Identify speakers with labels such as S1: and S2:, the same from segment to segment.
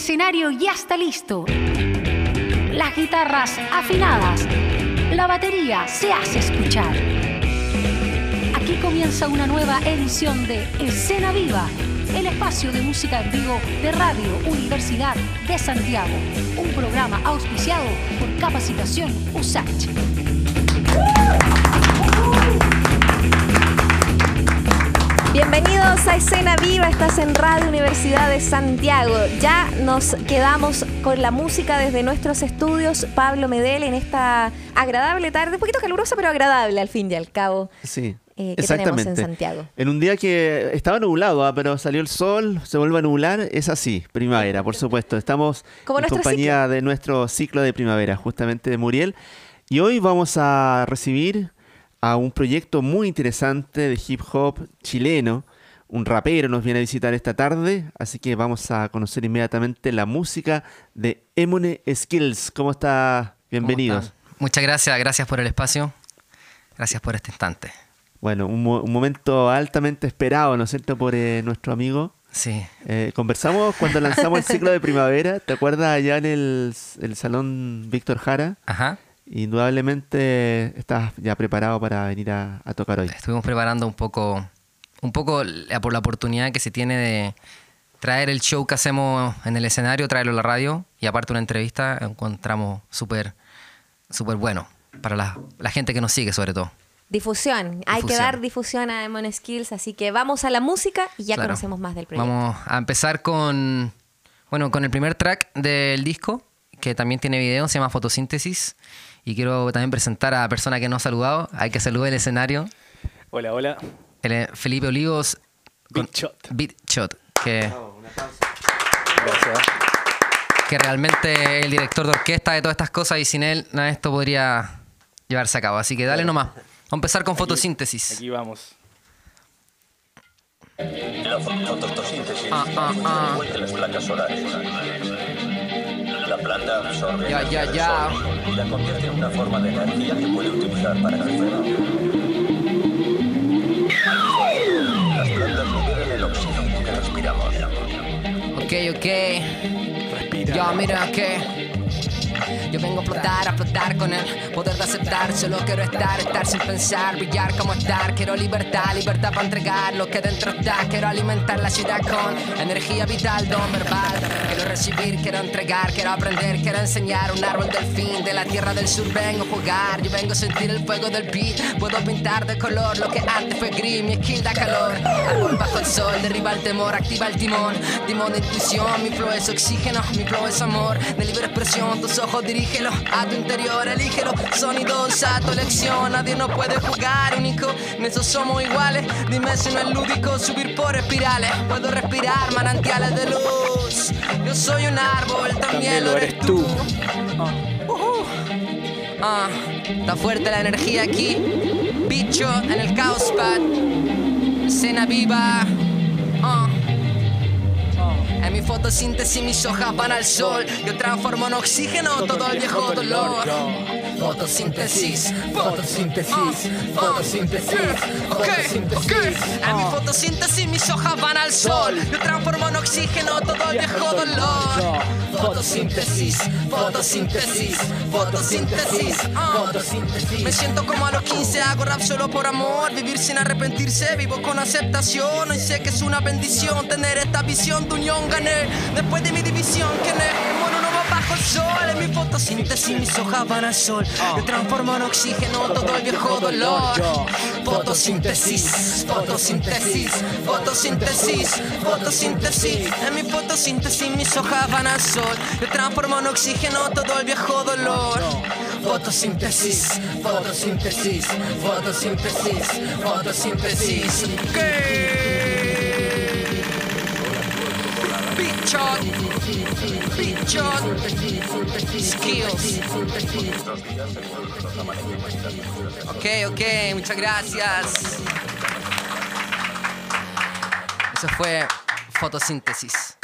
S1: escenario ya está listo. Las guitarras afinadas. La batería se hace escuchar. Aquí comienza una nueva edición de Escena Viva, el espacio de música en vivo de Radio Universidad de Santiago. Un programa auspiciado por Capacitación USACH.
S2: Bienvenidos a Escena Viva, estás en Radio Universidad de Santiago. Ya nos quedamos con la música desde nuestros estudios, Pablo Medel, en esta agradable tarde, un poquito calurosa, pero agradable al fin y al cabo.
S3: Sí.
S2: eh, que
S3: Exactamente.
S2: tenemos en Santiago.
S3: En un día que estaba nublado, ah, pero salió el sol, se vuelve a nublar, es así, primavera, por supuesto. Estamos
S2: Como
S3: en compañía de nuestro ciclo de primavera, justamente de Muriel. Y hoy vamos a recibir a un proyecto muy interesante de hip hop chileno. Un rapero nos viene a visitar esta tarde, así que vamos a conocer inmediatamente la música de Emone Skills. ¿Cómo está?
S4: ¿Cómo
S3: Bienvenidos.
S4: Muchas gracias, gracias por el espacio. Gracias por este instante.
S3: Bueno, un, mo- un momento altamente esperado, ¿no es cierto?, por eh, nuestro amigo.
S4: Sí,
S3: Eh, conversamos cuando lanzamos el ciclo de primavera, ¿te acuerdas allá en el, el salón Víctor Jara?
S4: ajá.
S3: Indudablemente estás ya preparado para venir a, a tocar hoy.
S4: Estuvimos preparando un poco, un poco la, por la oportunidad que se tiene de traer el show que hacemos en el escenario, traerlo a la radio y aparte una entrevista encontramos súper, súper bueno para la, la gente que nos sigue sobre todo.
S2: Difusión. hay que dar difusión a Demon Skills, así que vamos a la música y ya
S4: Claro.
S2: conocemos más del proyecto.
S4: Vamos a empezar con, bueno, con el primer track del disco, que también tiene video, se llama Fotosíntesis. Y quiero también presentar a la persona que nos ha saludado. Hay que saludar el escenario.
S5: Hola, hola.
S4: Felipe Olivos. con-
S5: Big Shot.
S4: Big Shot, que,
S5: Gracias.
S4: que realmente es el director de orquesta de todas estas cosas y sin él nada de esto podría llevarse a cabo. Así que dale nomás. Vamos a empezar con fotosíntesis.
S5: Aquí vamos.
S6: La fo- fotosíntesis
S4: Ah, ah, ah.
S6: las placas solares. Absorbe
S4: Ya, ya, ya.
S6: y la convierte en una forma de energía que puede utilizar para crecer. Las plantas liberan el oxígeno que respiramos.
S4: Ok, ok. Ya, mira que. Yo vengo a flotar, a flotar con el poder de aceptar. Solo quiero estar, estar sin pensar, brillar como estar. Quiero libertad, libertad para entregar lo que dentro está. Quiero alimentar la ciudad con energía vital, don verbal. Quiero recibir, quiero entregar, quiero aprender, quiero enseñar. Un árbol del fin, de la tierra del sur vengo a jugar. Yo vengo a sentir el fuego del beat. Puedo pintar de color lo que antes fue gris. Mi skill da calor. Árbol bajo el sol, derriba el temor, activa el timón. Timón de intuición, mi flow es oxígeno, mi flow es amor. De libre expresión, tus ojos dirígelo a tu interior, elígelo. Sonidos a tu elección, nadie no puede jugar único. En eso somos iguales. Dime si no es lúdico subir por espirales. Puedo respirar manantiales de luz. Yo soy un árbol, también, lo eres tú. Ujú. Ah, está fuerte la energía aquí. Bicho en el caos pad. Escena viva. En mi fotosíntesis mis hojas van al sol. Yo transformo en oxígeno todo el viejo dolor. Fotosíntesis, fotosíntesis, fotosíntesis. En mi fotosíntesis mis hojas van al sol. Yo transformo en oxígeno todo el viejo dolor. Fotosíntesis, fotosíntesis, fotosíntesis. Me siento como a los 15, hago rap solo por amor. Vivir sin arrepentirse, vivo con aceptación. Hoy sé que es una bendición tener esta visión de unión. Gané después de mi división. Que mono no va bajo el sol. En mi fotosíntesis, mis hojas van al sol. Yo transformo en oxígeno todo el viejo dolor. Fotosíntesis, fotosíntesis, fotosíntesis, fotosíntesis. En mi fotosíntesis, mis hojas van al sol. Yo transformo en oxígeno todo el viejo dolor. Fotosíntesis, fotosíntesis, fotosíntesis, fotosíntesis. ¿Qué? Bichot, bichot, skills. Ok, ok, muchas gracias. Eso fue fotosíntesis.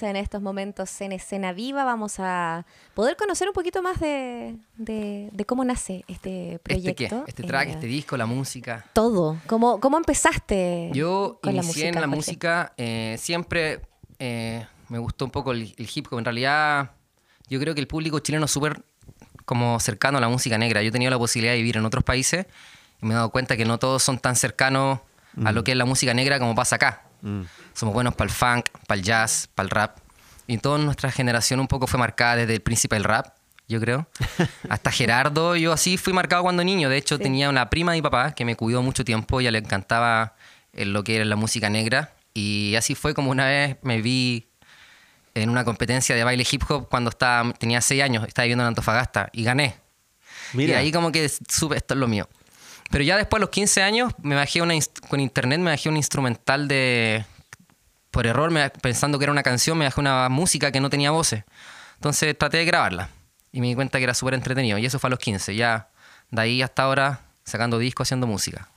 S2: En estos momentos en escena viva vamos a poder conocer un poquito más de, de- de cómo nace este
S4: ¿Este qué?
S2: proyecto.
S4: Este track,
S2: Eh,
S4: este disco, la música.
S2: Todo. ¿Cómo, cómo empezaste
S4: Yo
S2: con la
S4: inicié
S2: música?
S4: en la
S2: Jorge?
S4: música, eh, siempre eh, me gustó un poco el, el hip hop. En realidad, yo creo que el público chileno es súper como cercano a la música negra. Yo he tenido la posibilidad de vivir en otros países y me he dado cuenta que no todos son tan cercanos a lo que es la música negra como pasa acá. Somos buenos para el funk, para el jazz, para el rap. Y toda nuestra generación un poco fue marcada desde el príncipe del rap, yo creo. Hasta Gerardo, yo así fui marcado cuando niño. De hecho, tenía una prima de mi papá que me cuidó mucho tiempo. Ella le encantaba eh, lo que era la música negra. Y así fue como una vez me vi en una competencia de baile hip hop cuando estaba, tenía 6 años, estaba viviendo en Antofagasta y gané.
S3: Mira.
S4: Y ahí como que supe, esto es lo mío. Pero ya después, a los 15 años, me bajé una, con internet, me bajé un instrumental de... Por error, pensando que era una canción, me bajé una música que no tenía voces. Entonces traté de grabarla. Y me di cuenta que era súper entretenido. Y eso fue a los 15. Ya de ahí hasta ahora, sacando discos, haciendo música.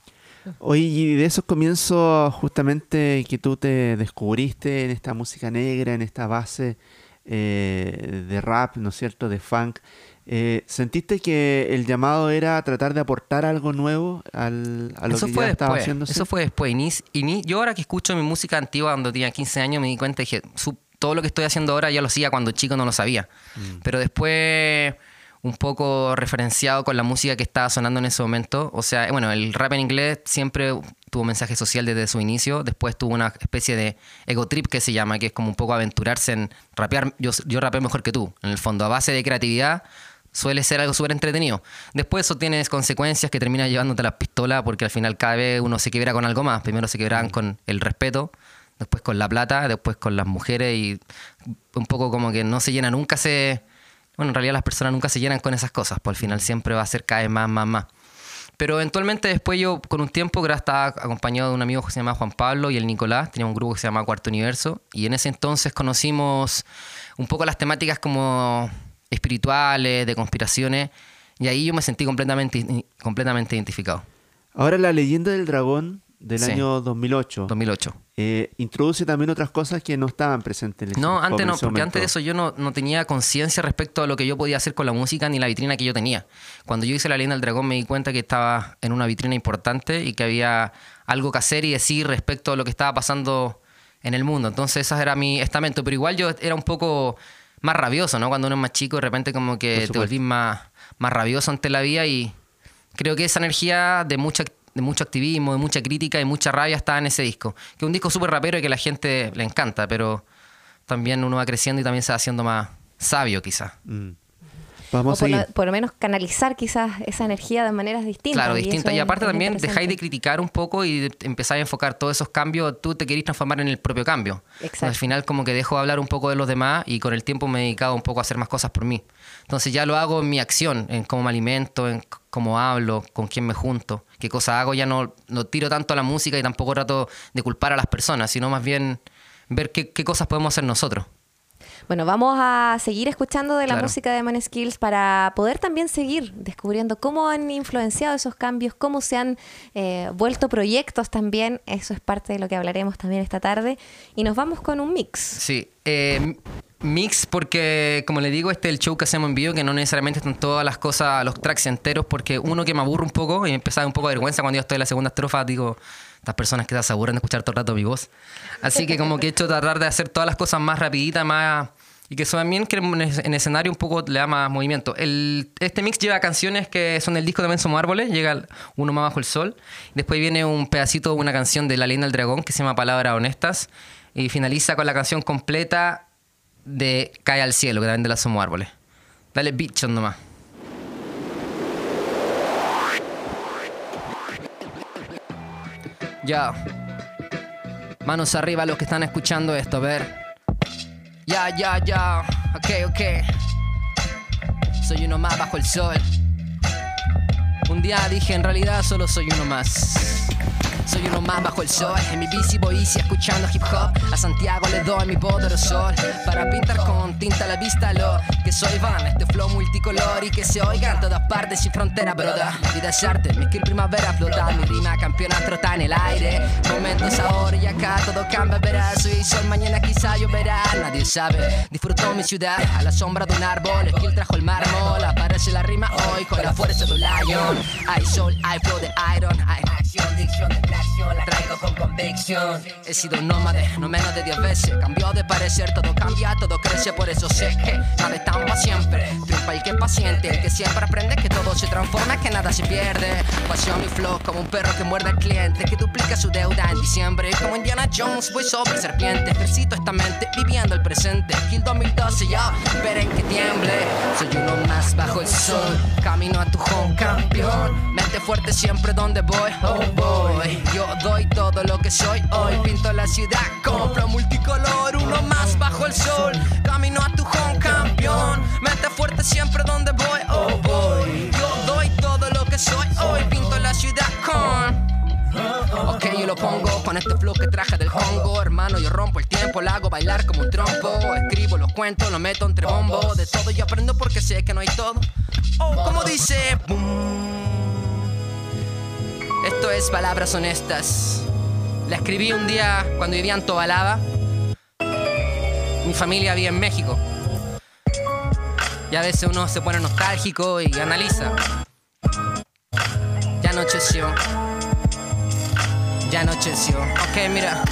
S3: Oye, y de esos comienzos justamente que tú te descubriste en esta música negra, en esta base eh, de rap, ¿no es cierto?, de funk, eh, ¿sentiste que el llamado era tratar de aportar algo nuevo al, a lo
S4: eso
S3: que
S4: fue
S3: ya estaba
S4: después.
S3: haciéndose?
S4: Eso fue después. Y ni- yo ahora que escucho mi música antigua cuando tenía 15 años me di cuenta su- todo lo que estoy haciendo ahora ya lo hacía cuando chico no lo sabía.
S3: Mm.
S4: Pero después un poco referenciado con la música que estaba sonando en ese momento. O sea, bueno, el rap en inglés siempre tuvo mensaje social desde su inicio. Después tuvo una especie de ego trip que se llama, que es como un poco aventurarse en rapear. Yo, yo rapeo mejor que tú. En el fondo, a base de creatividad, suele ser algo súper entretenido. Después eso tiene consecuencias que termina llevándote a la pistola porque al final cada vez uno se quiebra con algo más. Primero se quebraban con el respeto, después con la plata, después con las mujeres y un poco como que no se llena, nunca se... Bueno, en realidad las personas nunca se llenan con esas cosas, pues al final siempre va a ser cada vez más, más, más. Pero eventualmente después yo con un tiempo estaba acompañado de un amigo que se llama Juan Pablo y el Nicolás, tenía un grupo que se llama Cuarto Universo y en ese entonces conocimos un poco las temáticas como espirituales, de conspiraciones y ahí yo me sentí completamente, completamente identificado.
S3: Ahora, la leyenda del dragón del
S4: Sí.
S3: año 2008
S4: 2008.
S3: eh, introduce también otras cosas que no estaban presentes en el
S4: No, antes no, porque antes de eso yo no, no tenía conciencia respecto a lo que yo podía hacer con la música ni la vitrina que yo tenía. Cuando yo hice La Leyenda del Dragón me di cuenta que estaba en una vitrina importante y que había algo que hacer y decir respecto a lo que estaba pasando en el mundo. Entonces ese era mi estamento, pero igual yo era un poco más rabioso, ¿no? Cuando uno es más chico de repente como que te volvís más, más rabioso ante la vida y creo que esa energía de mucha de mucho activismo, de mucha crítica y mucha rabia estaba en ese disco. Que es un disco súper rapero y que a la gente le encanta, pero también uno va creciendo y también se va haciendo más sabio quizás.
S3: Mm.
S2: O
S3: Vamos a
S2: por, lo, por lo menos canalizar quizás esa energía de maneras distintas.
S4: Claro,
S2: y eso
S4: distinta. Y
S2: es-
S4: aparte también dejáis de criticar un poco y empezáis a enfocar todos esos cambios, tú te querís transformar en el propio cambio.
S2: Exacto.
S4: Al final como que dejo de hablar un poco de los demás y con el tiempo me he dedicado un poco a hacer más cosas por mí. Entonces ya lo hago en mi acción, en cómo me alimento, en cómo hablo, con quién me junto, qué cosas hago. Ya no, no tiro tanto a la música y tampoco trato de culpar a las personas, sino más bien ver qué, qué cosas podemos hacer nosotros.
S2: Bueno, vamos a seguir escuchando de la
S4: Claro.
S2: música de Man Skills para poder también seguir descubriendo cómo han influenciado esos cambios, cómo se han eh, vuelto proyectos también. Eso es parte de lo que hablaremos también esta tarde. Y nos vamos con un mix.
S4: Sí, eh, mix porque, como le digo, este es el show que hacemos en vivo, que no necesariamente están todas las cosas, los tracks enteros, porque uno que me aburre un poco y me empezaba un poco de vergüenza cuando yo estoy en la segunda estrofa, digo, estas personas que se aburren de escuchar todo el rato mi voz. Así que como que he hecho tratar de hacer todas las cosas más rapiditas, más... Y que eso también que en es- en escenario un poco le da más movimiento. El, este mix lleva canciones que son del disco También Somos Árboles, llega uno más bajo el sol. Después viene un pedacito de una canción de La Leyenda del Dragón que se llama Palabras Honestas. Y finaliza con la canción completa de Cae al Cielo, que también de la Somos Árboles. Dale bicho nomás. Ya. Manos arriba los que están escuchando esto, a ver. Ya, ya, ya. Ok, ok. Soy uno más bajo el sol. Un día dije, en realidad solo soy uno más. Soy uno más bajo el sol. En mi bici voy easy escuchando hip hop. A Santiago le doy mi sol. Para pintar con tinta la vista lo que soy van. Este flow multicolor y que se oiga en todas partes sin frontera, broda. Vida es arte, mi skill primavera flota. Mi rima campeona trota en el aire. Momentos ahora. y acá todo cambia, verás. Hoy sol, mañana quizá lloverá. Nadie sabe. Disfruto mi ciudad a la sombra de un árbol. Esquil trajo el mármol. Aparece la rima hoy con la fuerza de un lion. Hay sol, hay flow de iron. Hay acción, de acción. La traigo con convicción. He sido nómade, no menos de 10 veces. Cambió de parecer, todo cambia, todo crece. Por eso sé que nada es tan para siempre. Triunfa el que paciente, el que siempre aprende que todo se transforma, que nada se pierde. Pasión y flow como un perro que muerde al cliente, que duplica su deuda en diciembre. Como Indiana Jones, voy sobre serpiente. Ejercito esta mente, viviendo el presente. Kill 2012, ya, esperen que tiemble. Soy uno más bajo el sol, camino a tu home, campeón. Mente fuerte siempre donde voy, oh boy. Yo doy todo lo que soy hoy, pinto la ciudad con flow multicolor. Uno más bajo el sol, camino a tu home, campeón. Mente fuerte siempre donde voy, oh boy. Yo doy todo lo que soy hoy, pinto la ciudad con. Ok, yo lo pongo con este flow que traje del Congo Hermano, yo rompo el tiempo, lo hago bailar como un trompo Escribo los cuentos, lo meto entre bombo De todo yo aprendo porque sé que no hay todo Oh, como dice boom. Es palabras honestas. La escribí un día cuando vivía en Tobalaba. Mi familia vivía en México. Y a veces uno se pone nostálgico y analiza. Ya anocheció. Ya anocheció. Ok, mira.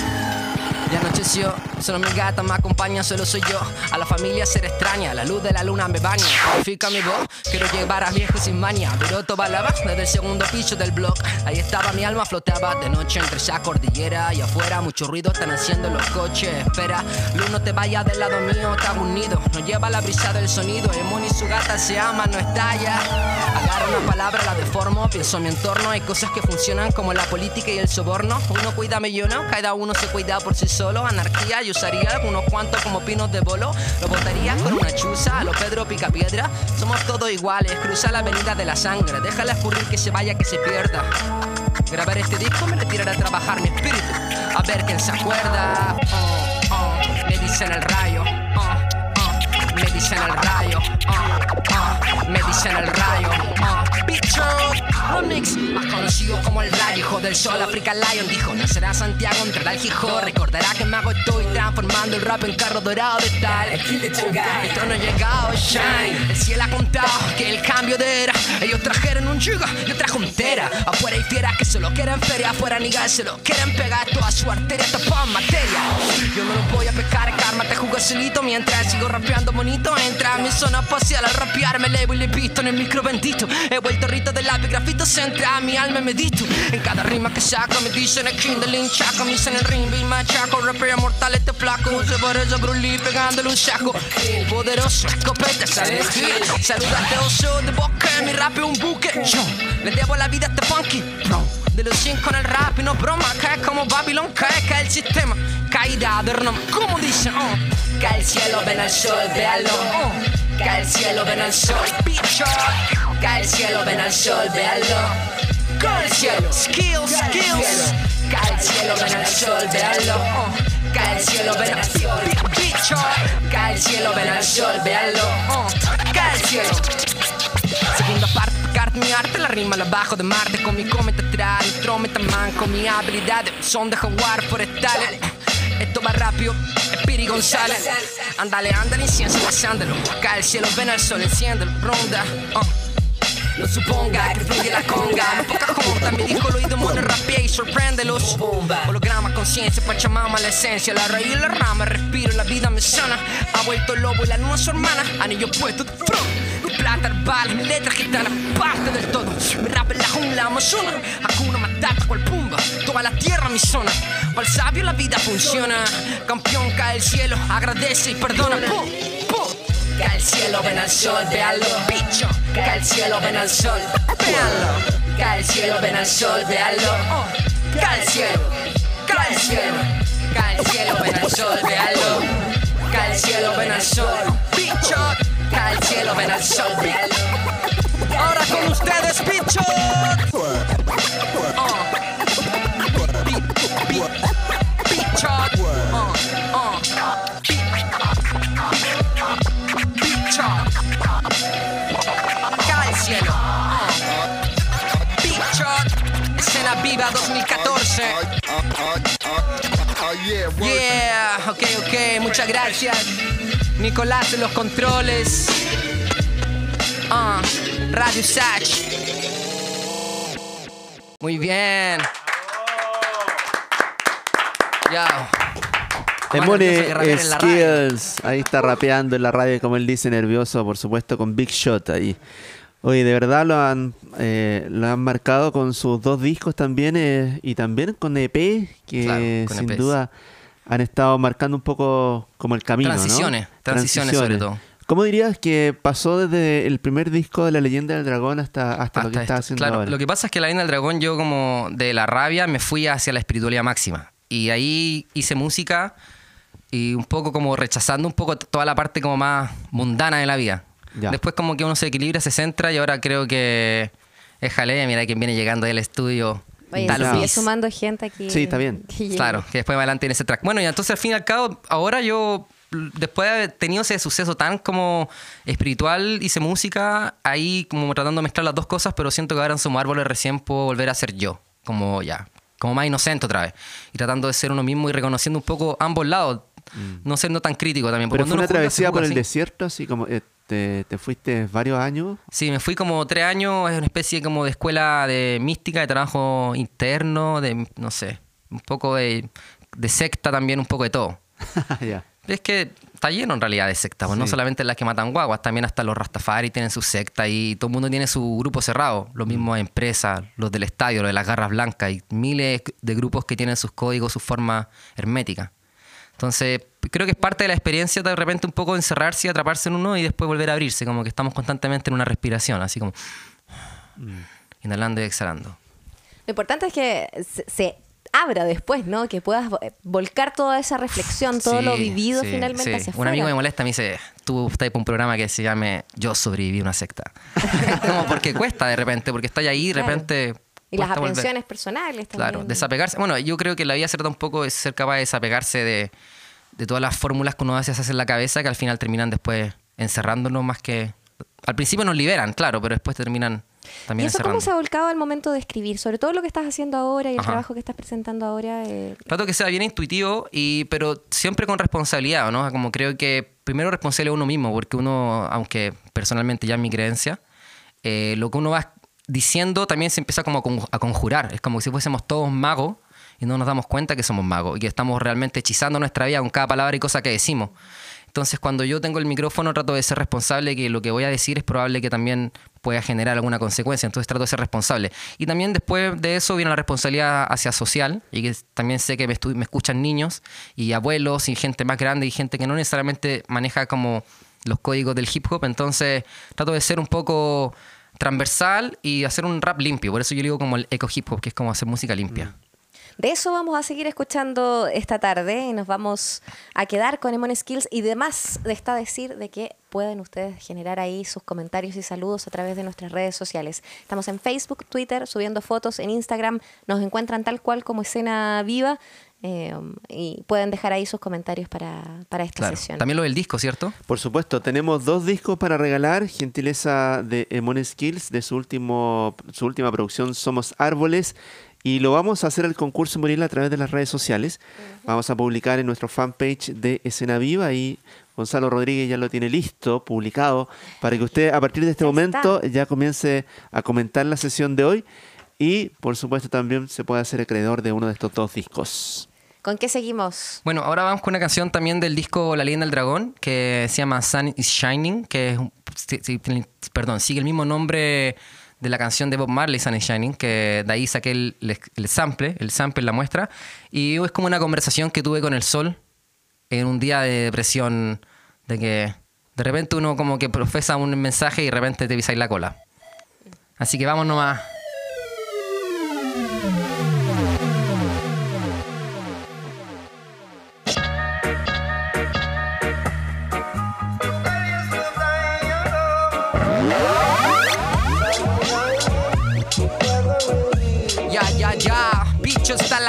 S4: Ya anocheció, solo mi gata me acompaña, solo soy yo. A la familia ser extraña, la luz de la luna me baña. Purifica mi voz, quiero llevar a viejo sin maña. Pero toda la desde el segundo piso del blog. Ahí estaba mi alma, flotaba de noche entre esa cordillera. Y afuera mucho ruido están haciendo los coches. Espera, luz no te vaya del lado mío, está unido. No lleva la brisa del sonido. El y su gata se aman, no estalla. Agarro una palabra, la deformo, pienso en mi entorno. Hay cosas que funcionan como la política y el soborno. Uno cuida millones, cada uno se cuida por sí solo. Anarquía, y usaría algunos cuantos como pinos de bolo. Lo botaría con una chuza, a lo Pedro Picapiedra. Somos todos iguales, cruza la avenida de la sangre. Déjala escurrir que se vaya, que se pierda. Grabar este disco me retirará a trabajar mi espíritu. A ver quién se acuerda. Oh, oh, me dicen el rayo. Oh, oh, me dicen el rayo. Oh, me dicen el rayo. Bicho. Remix, más conocido como el rayo, hijo del sol, African Lion dijo, no será Santiago, entrará el Gijón, recordará que me hago estoy transformando el rap en carro dorado de tal. El trono ha llegado, shine, el cielo ha contado que el cambio de era, ellos trajeron un yugo, yo traje un tera, afuera hay fieras que solo quieren feria, afuera nigas se lo quieren pegar toda su arteria, tapan materia. Yo no lo voy a pecar, karma, te jugo solito. Mientras sigo rapeando bonito, entra a mi zona espacial al rapear, me elevo y le visto en el micro bendito, he vuelto rito de lápiz, grafito se entra mi alma y medito, en cada rima que saco me dicen el king del hinchaco, me dicen el ring, Bill machaco, rapea mortal este flaco, se parece a Lee pegándole un saco, el poderoso, escopeta, sale de gil, saluda a este oso de boca, mi rap es un buque, yo le debo la vida a este funky, bro. De los 100 con el rap y no broma, cae como Babylon, cae, cae el sistema, caída de renoma, como dicen, oh. Cae el cielo, ven al sol, véalo, oh. Cae el cielo, ven al sol, bicho. Cae el cielo, ven al sol, véalo. Cae el cielo, skills, skills. Cae el cielo, ven al sol, véalo. Cae el cielo, ven al sol, bi- bicho. Cae el cielo, ven al sol, véalo. Cae el cielo. Segunda parte, mi arte, la rima la bajo de Marte con mi cometa mi trometa manco, mi habilidad son de jaguar forestales. Esto va rápido, Espiri González. Ándale, ándale, incienso, pasándolo. Cae el cielo, ven al sol, enciende ronda. uh. No suponga que fluye la conga No poca junta, mi disco lo oído mono rapea y sorpréndelos Holograma, conciencia, pachamama, la esencia La raíz y la rama, respiro, la vida me sana Ha vuelto el lobo y la luna su hermana Anillo puesto front plata herbal, mi letra gitana Parte del todo, mi rap en la jungla amazona Hakuna Matata, cual pumba Toda la tierra mi zona Para sabio la vida funciona Campeón cae el cielo, agradece y perdona Pum, Cae el cielo, ven al sol, véalo, bicho. Cae el cielo, ven al sol, véalo. Cae el cielo, ven al sol, véalo. oh. Cae el cielo, cae el cielo. Cae el cielo, ven al sol, véalo. Cae el cielo, ven al sol. Véalo. Ahora con ustedes, bicho. Oh. Bi- bi- bicho. Oh, oh. Bi- bicho. Cae el cielo. Bicho. Escena arriba 2014. Yeah, ok, ok, muchas gracias. Nicolás de los controles. Ah, Radio Sach. Muy bien. Ya.
S3: Emone Skills, ahí está rapeando en la radio, como él dice, nervioso, por supuesto, con Big Shot ahí. Oye, de verdad lo han, eh, lo han marcado con sus dos discos también eh, y también con EP, que
S4: Claro, con
S3: sin
S4: EPs.
S3: duda han estado marcando un poco como el camino. ¿no?
S4: Transiciones, transiciones sobre todo.
S3: ¿Cómo dirías que pasó desde el primer disco de La Leyenda del Dragón hasta, hasta, lo que
S4: Hasta
S3: estás haciendo
S4: Claro,
S3: ahora?
S4: lo que pasa es que la Leyenda del Dragón, yo como de la rabia me fui hacia la espiritualidad máxima. Y ahí hice música y un poco como rechazando un poco toda la parte como más mundana de la vida.
S3: Ya.
S4: Después como que uno se equilibra, se centra y ahora creo que es jalea, mira quién viene llegando del estudio.
S2: Oye, sigue sumando gente aquí.
S3: Sí, está bien.
S2: que.
S4: Claro, que después más adelante en ese track. Bueno, y entonces al fin y al cabo, ahora yo, después de haber tenido ese suceso tan como espiritual, hice música, ahí como tratando de mezclar las dos cosas, pero siento que ahora en Somos Árboles recién puedo volver a ser yo, como ya, como más inocente otra vez. Y tratando de ser uno mismo y reconociendo un poco ambos lados, no siendo tan crítico también.
S3: Mm. Pero fue una travesía por el
S4: así.
S3: desierto, así como eh, te, te fuiste varios años.
S4: Sí, me fui como tres años, es una especie como de escuela de mística, de trabajo interno, de, no sé, un poco de, de secta también, un poco de todo. Es que está lleno en realidad de sectas, pues no solamente las que matan guaguas, también hasta los Rastafari tienen su secta y todo el mundo tiene su grupo cerrado. Lo mismo empresas, los del estadio, los de las garras blancas y miles de grupos que tienen sus códigos, sus formas herméticas. Entonces, creo que es parte de la experiencia de repente un poco encerrarse y atraparse en uno y después volver a abrirse, como que estamos constantemente en una respiración, así como inhalando y exhalando.
S2: Lo importante es que se, se abra después, ¿no? Que puedas vo- volcar toda esa reflexión, todo lo vivido
S4: sí,
S2: finalmente
S4: sí.
S2: hacia
S4: Un
S2: afuera.
S4: amigo me molesta, me dice, tú estás para un programa que se llame Yo sobreviví a una secta. Como porque cuesta de repente, porque estás ahí y de
S2: Claro.
S4: repente...
S2: Y las
S4: volver.
S2: aprensiones personales también.
S4: Claro, desapegarse. Bueno, yo creo que la vida se trata un poco de ser capaz de desapegarse de, de todas las fórmulas que uno veces hace en la cabeza que al final terminan después encerrándonos más que... Al principio nos liberan, claro, pero después terminan
S2: ¿Y
S4: también
S2: eso
S4: encerrando.
S2: cómo se ha volcado al momento de escribir? Sobre todo lo que estás haciendo ahora y el
S4: Ajá.
S2: trabajo que estás presentando ahora. eh,
S4: Trato que sea bien intuitivo, y, pero siempre con responsabilidad, ¿no? Como creo que primero responsable uno mismo, porque uno, aunque personalmente ya es mi creencia, eh, lo que uno va diciendo también se empieza como a conjurar. Es como si fuésemos todos magos y no nos damos cuenta que somos magos y que estamos realmente hechizando nuestra vida con cada palabra y cosa que decimos. Entonces, cuando yo tengo el micrófono, trato de ser responsable, que lo que voy a decir es probable que también pueda generar alguna consecuencia. Entonces, trato de ser responsable. Y también después de eso viene la responsabilidad hacia social, y que también sé que me, me escuchan niños y abuelos y gente más grande y gente que no necesariamente maneja como los códigos del hip hop. Entonces, trato de ser un poco transversal y hacer un rap limpio. Por eso yo digo como el eco hip hop, que es como hacer música limpia.
S2: De eso vamos a seguir escuchando esta tarde y nos vamos a quedar con Emon Skills y demás está decir de que pueden ustedes generar ahí sus comentarios y saludos a través de nuestras redes sociales. Estamos en Facebook, Twitter, subiendo fotos, en Instagram nos encuentran tal cual como escena viva eh, y pueden dejar ahí sus comentarios para, para esta
S4: Claro.
S2: sesión.
S4: También lo del disco, ¿cierto?
S3: Por supuesto, tenemos dos discos para regalar, gentileza de Emon Skills, de su, último, su última producción Somos Árboles, y lo vamos a hacer el concurso Muriel a través de las redes sociales. Vamos a publicar en nuestro fanpage de Escena Viva y Gonzalo Rodríguez ya lo tiene listo, publicado, para que usted a partir de este
S2: Ya
S3: momento
S2: está.
S3: ya comience a comentar la sesión de hoy y por supuesto también se puede hacer acreedor de uno de estos dos discos.
S2: ¿Con qué seguimos?
S4: Bueno, ahora vamos con una canción también del disco La leyenda del dragón, que se llama Sun is Shining, que es, perdón, sigue el mismo nombre de la canción de Bob Marley, Sun Shining, que de ahí saqué el, el- el sample, el sample, la muestra, y es como una conversación que tuve con el sol en un día de depresión, de que de repente uno como que profesa un mensaje y de repente te pisáis la cola. Así que vamos nomás.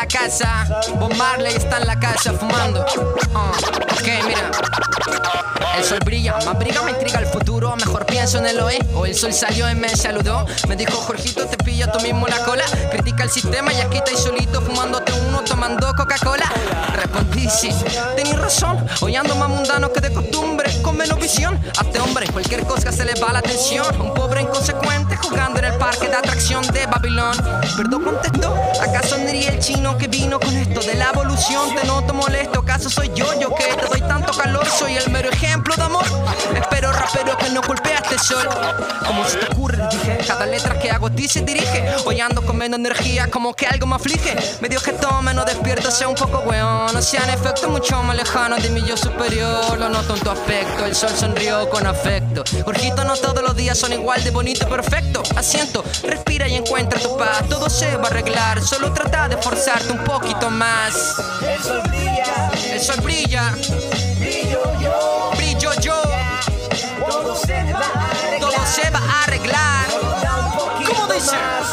S4: Casa. Bob Marley está en la casa fumando. Ah, ok, mira. El sol brilla, más brilla, me intriga el futuro. Pienso en el hoy. O el sol salió y me saludó. Me dijo, Jorgito, te pilla tú mismo la cola. Critica el sistema y aquí estáis solito fumándote uno, tomando Coca-Cola. Respondí, sí, tenéis razón. Hoy ando más mundano que de costumbre, con menos visión. Hazte hombre, cualquier cosa se le va la atención. Un pobre inconsecuente jugando en el parque de atracción de Babilón. Perdón, contestó. ¿Acaso diría el chino que vino con esto de la evolución? Te noto molesto, ¿acaso soy yo? Yo que te doy tanto calor, soy el mero ejemplo de amor. Espero, rapero, que no golpeaste sol. Como se te ocurre, dije. Cada letra que hago a ti se dirige. Hoy ando con menos energía, como que algo me aflige. Medio que tome, no despierto, sea un poco weón. No sea en efecto mucho más lejano de mi yo superior. Lo noto en tu aspecto, el sol sonrió con afecto. Jorgito, no todos los días son igual de bonito y perfecto. Asiento, respira y encuentra tu paz. Todo se va a arreglar, solo trata de forzarte un poquito más.
S7: El sol brilla,
S4: El sol brilla,
S7: brillo yo, arreglar.
S4: Todo se va a arreglar. ¿Cómo dice?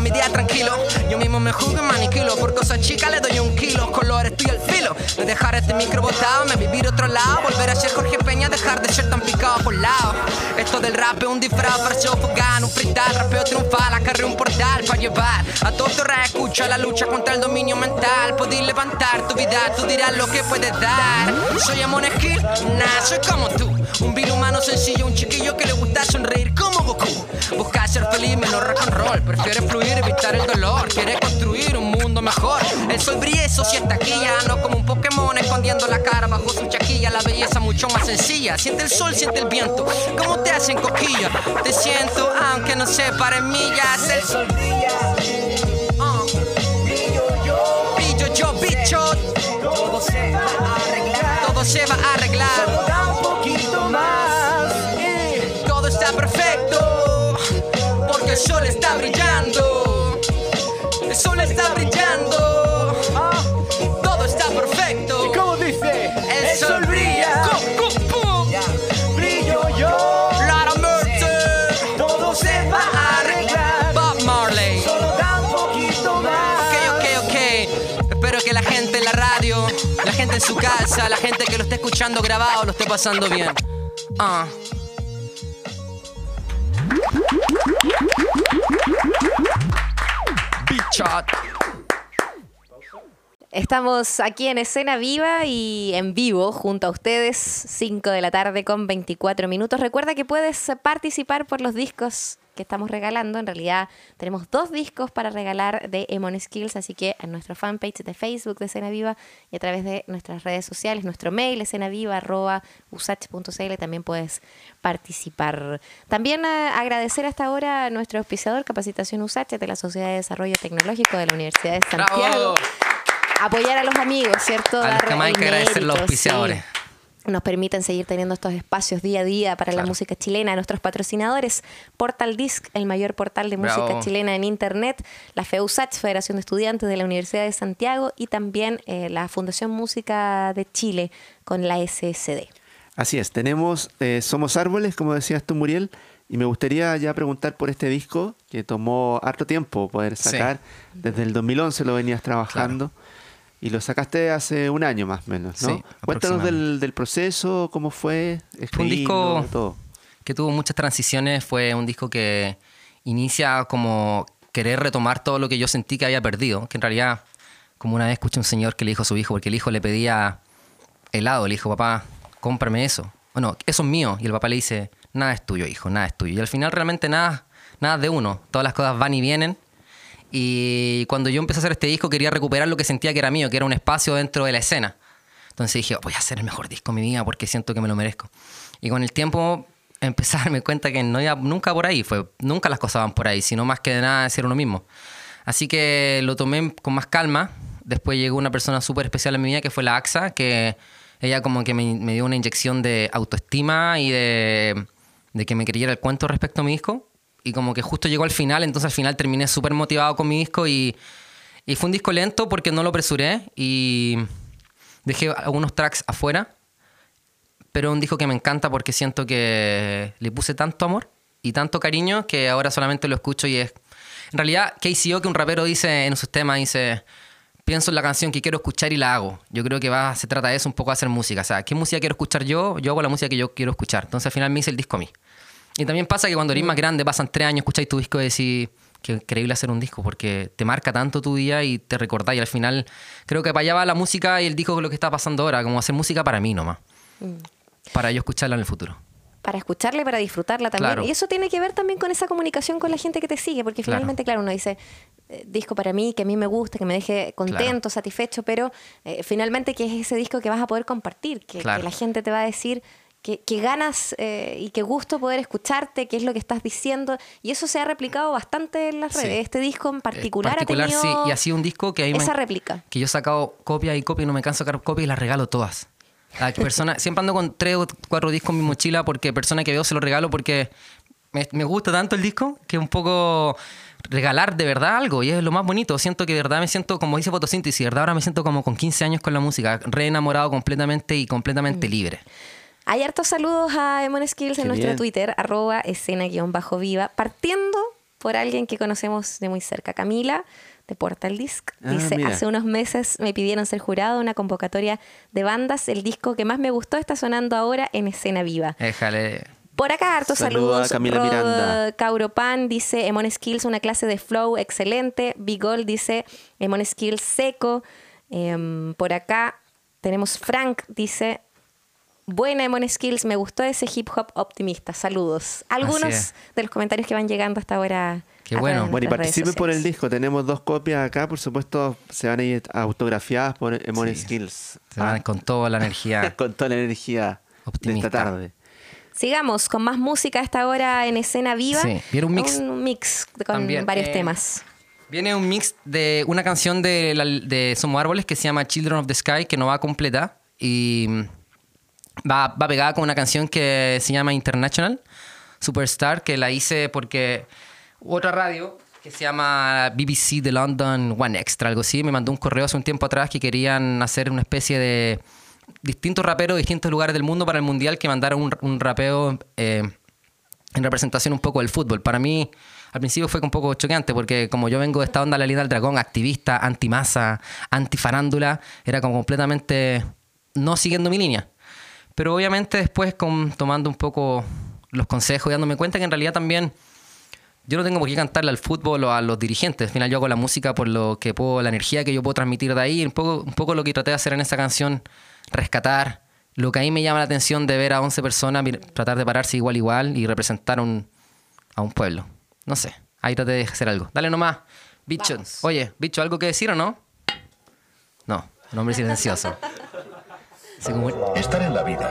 S4: Mi día tranquilo. Yo mismo me juzgo y maniquilo. Por cosas chicas le doy un kilo. Color estoy al filo. De dejar este micro botado, me vivir otro lado. Volver a ser Jorge Peña, dejar de ser tan picado por lado. Esto del rap es un disfraz para sofocar. Un freestyle, rapeo triunfal. Acarré un portal para llevar a todo tu escucha la lucha contra el dominio mental. Podéis levantar tu vida, tú dirás lo que puedes dar. Soy Amon Skill, nah, soy como tú. Un vil humano sencillo, un chiquillo que le gusta sonreír como Goku. Busca ser feliz, menos rock and roll. Prefiere fluir, evitar el dolor. Quiere construir un mundo mejor. El sol brilla, está aquí ya. No como un Pokémon escondiendo la cara bajo su chaquilla. La belleza mucho más sencilla. Siente el sol, siente el viento. ¿Cómo te hacen cosquilla? Te siento, aunque no se paren millas. El
S7: sol brilla,
S4: bicho.
S7: todo se va a arreglar.
S4: Todo se va a arreglar. El sol está brillando. El sol está brillando. Todo está perfecto.
S7: ¿Cómo dice?
S4: El sol brilla. Pum.
S7: Brillo yo,
S4: Lara Mercer.
S7: todo se va a arreglar.
S4: Bob Marley.
S7: Solo da un poquito más.
S4: Ok, ok, ok. Espero que la gente en la radio, la gente en su casa, la gente que lo esté escuchando grabado lo esté pasando bien. Ah.
S2: Estamos aquí en escena viva y en vivo junto a ustedes, 5 de la tarde con 24 minutos. Recuerda que puedes participar por los discos que estamos regalando. En realidad tenemos dos discos para regalar de Emon Skills, así que en nuestra fanpage de Facebook de Escena Viva y a través de nuestras redes sociales, nuestro mail escenaviva.usach.cl también puedes participar. También eh, agradecer hasta ahora a nuestro auspiciador Capacitación USACH de la Sociedad de Desarrollo Tecnológico de la Universidad de Santiago
S4: ¡Bravo!
S2: apoyar a los amigos, ¿cierto?
S4: A los que más hay que agradecer los auspiciadores.
S2: sí. Nos permiten seguir teniendo estos espacios día a día para la música chilena. Nuestros patrocinadores, Portal Disc, el mayor portal de música
S4: Bravo.
S2: chilena en Internet, la FEUSACH, Federación de Estudiantes de la Universidad de Santiago, y también eh, la Fundación Música de Chile con la SSD.
S3: Así es, tenemos eh, Somos Árboles, como decías tú, Muriel, y me gustaría ya preguntar por este disco que tomó harto tiempo poder
S4: Sí.
S3: sacar. Desde el 2011 lo venías trabajando y lo sacaste hace un año más o menos, ¿no?
S4: Sí,
S3: Cuéntanos del, del proceso, cómo fue,
S4: Fue un disco
S3: todo.
S4: que tuvo muchas transiciones. Fue un disco que inicia como querer retomar todo lo que yo sentí que había perdido. Que en realidad, como una vez escuché un señor que le dijo a su hijo, porque el hijo le pedía helado, le dijo, papá, cómprame eso. Bueno, eso es mío. Y el papá le dice, nada es tuyo, hijo, nada es tuyo. Y al final realmente nada, nada es de uno. Todas las cosas van y vienen. Y cuando yo empecé a hacer este disco quería recuperar lo que sentía que era mío, que era un espacio dentro de la escena. Entonces dije, voy a hacer el mejor disco de mi vida porque siento que me lo merezco. Y con el tiempo empecé a darme cuenta que no iba nunca por ahí, fue, nunca las cosas van por ahí, sino más que de nada ser uno mismo. Así que lo tomé con más calma. Después llegó una persona súper especial en mi vida que fue la AXA, que ella como que me, me dio una inyección de autoestima y de, de que me creyera el cuento respecto a mi disco. Y como que justo llegó al final, entonces al final terminé súper motivado con mi disco y, y fue un disco lento porque no lo apresuré y dejé algunos tracks afuera, pero un disco que me encanta porque siento que le puse tanto amor y tanto cariño que ahora solamente lo escucho y es... En realidad, KCO, que un rapero dice en sus temas, dice, pienso en la canción que quiero escuchar y la hago. Yo creo que va, se trata de eso un poco de hacer música. O sea, ¿qué música quiero escuchar yo? Yo hago la música que yo quiero escuchar. Entonces al final me hice el disco a mí. Y también pasa que cuando eres más grande, pasan tres años, escucháis tu disco y decís, qué increíble hacer un disco, porque te marca tanto tu día y te recordáis. Y al final creo que para allá va la música y el disco con lo que está pasando ahora, como hacer música para mí nomás. Para yo escucharla en el futuro.
S2: para escucharla y para disfrutarla también.
S4: Claro.
S2: Y eso tiene que ver también con esa comunicación con la gente que te sigue, porque finalmente, claro, uno dice, eh, disco para mí, que a mí me guste, que me deje contento, satisfecho, pero eh, finalmente que es ese disco que vas a poder compartir, que la gente te va a decir que, que ganas eh, y qué gusto poder escucharte, qué es lo que estás diciendo. Y eso se ha replicado bastante en las
S4: Sí.
S2: redes. Este disco en
S4: Eh,
S2: particular,
S4: particular,
S2: ha tenido
S4: sí. Y ha sido un disco que ahí me-
S2: esa réplica.
S4: que yo he sacado copia y copia y no me canso de sacar copia y las regalo todas. A persona, siempre ando con tres o cuatro discos en mi mochila porque persona que veo se los regalo porque me, me gusta tanto el disco que un poco regalar de verdad algo y es lo más bonito. Siento que de verdad me siento, como dice fotosíntesis, de verdad ahora me siento como con 15 años con la música, re enamorado completamente y
S2: Mm.
S4: completamente libre.
S2: Hay hartos saludos a Emon Skills en nuestro
S3: bien.
S2: Twitter, arroba escena-viva, partiendo por alguien que conocemos de muy cerca, Camila de Portal Disc.
S3: Ah,
S2: Dice, hace unos meses me pidieron ser jurado una convocatoria de bandas. El disco que más me gustó está sonando ahora en Escena Viva.
S4: Déjale.
S2: Por acá, hartos
S3: Saludo a
S2: saludos.
S3: Camila Miranda.
S2: Cauropan dice, Emon Skills, una clase de flow excelente. Big Gold dice, Emon Skills seco. Em, por acá tenemos Frank, dice, buena Emon Skills, me gustó ese hip hop optimista. Saludos. Algunos de los comentarios que van llegando hasta ahora.
S4: Qué
S2: a
S4: bueno.
S3: Bueno, y participen por el disco. Tenemos dos copias acá, por supuesto, se van a ir autografiadas por Emon
S4: Sí.
S3: Skills.
S4: Se van
S3: Ah,
S4: con toda la energía.
S3: con toda la energía
S4: Optimista.
S3: de esta tarde.
S2: Sigamos con más música a esta hora en escena viva.
S4: Sí, viene un mix.
S2: Un mix con
S4: También,
S2: varios
S4: eh,
S2: temas.
S4: Viene un mix de una canción de, la- de Somos Árboles que se llama Children of the Sky, que no va completa. Y mm, va, pegada con una canción que se llama International Superstar, que la hice porque otra radio que se llama BBC de London One Extra, algo así, me mandó un correo hace un tiempo atrás que querían hacer una especie de distintos raperos de distintos lugares del mundo para el mundial que mandaron un, un rapeo eh, en representación un poco del fútbol. Para mí, al principio fue un poco choqueante porque como yo vengo de esta onda, la línea del dragón, activista, antimasa, antifarándula, era como completamente no siguiendo mi línea. Pero obviamente después con, tomando un poco los consejos y dándome cuenta que en realidad también yo no tengo por qué cantarle al fútbol o a los dirigentes. Al final yo hago la música por lo que puedo, la energía que yo puedo transmitir de ahí. Un poco, un poco lo que traté de hacer en esa canción, rescatar lo que a mí me llama la atención de ver a 11 personas, tratar de pararse igual igual y representar un, a un pueblo. No sé, ahí traté de hacer algo. Dale nomás, bicho. Oye, bicho, ¿algo que decir o no? No, un hombre silencioso.
S8: Estar en la vida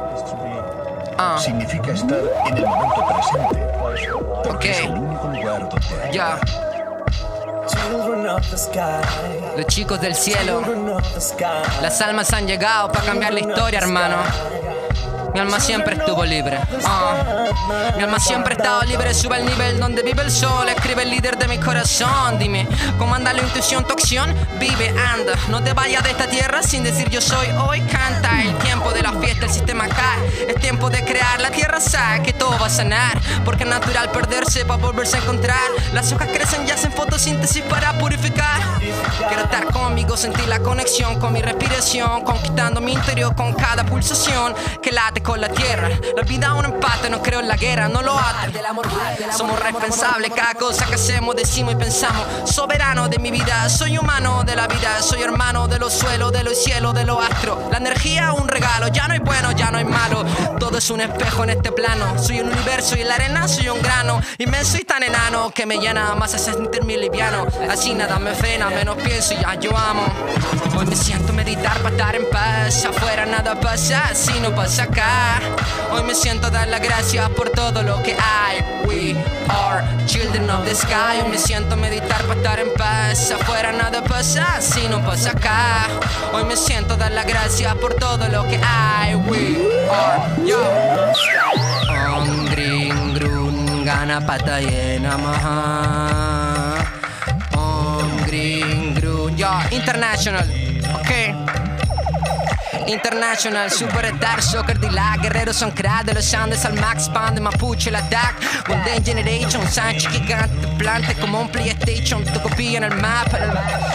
S4: Ah,
S8: significa estar en el momento presente. Porque es el único lugar donde hay
S4: ya.
S7: Children of the sky.
S4: Los chicos del cielo. Las almas han llegado para cambiar la historia, hermano. Mi alma siempre estuvo libre. Ah. Mi alma siempre ha estado libre, sube al nivel donde vive el sol. Escribe el líder de mi corazón. Dime, ¿cómo anda la intuición, tu acción? Vive, anda. No te vayas de esta tierra sin decir yo soy. Hoy canta el tiempo de la fiesta, el sistema cae. Es tiempo de crear, la tierra sabe que todo va a sanar. Porque es natural perderse para volverse a encontrar. Las hojas crecen y hacen fotosíntesis para purificar. Quiero estar conmigo, sentir la conexión con mi respiración, conquistando mi interior con cada pulsación que late con la tierra. La vida es un empate, no creo en la guerra, no lo ate. Somos responsables, cada cosa que hacemos, decimos y pensamos. Soberano de mi vida, soy humano de la vida, soy hermano de los suelos, de los cielos, de los astros. La energía es un regalo, ya no hay bueno, ya no hay malo. Todo es un espejo en este plano. Soy un universo y la arena soy un grano. Inmenso y tan enano que me llena más a sentirme liviano. Así nada me frena, menos pienso y ya yo amo. Hoy me siento meditar para estar en paz. Afuera nada pasa si no pasa acá. Hoy me siento dar las gracias por todo lo que hay. We are children of the sky. Hoy me siento meditar para estar en paz. Afuera nada pasa si no pasa acá. Hoy me siento dar las gracias por todo lo que hay. We are yo. Om Gring Grun Gana Patayena Maha. Om Gring Grun Yo, International. Ok. International, superstar, soccer di la Guerreros son crack de los Andes al Max Band de Mapuche, la DAC One Day Generation, Sánchez gigante, plante como un PlayStation Tu copia en el map,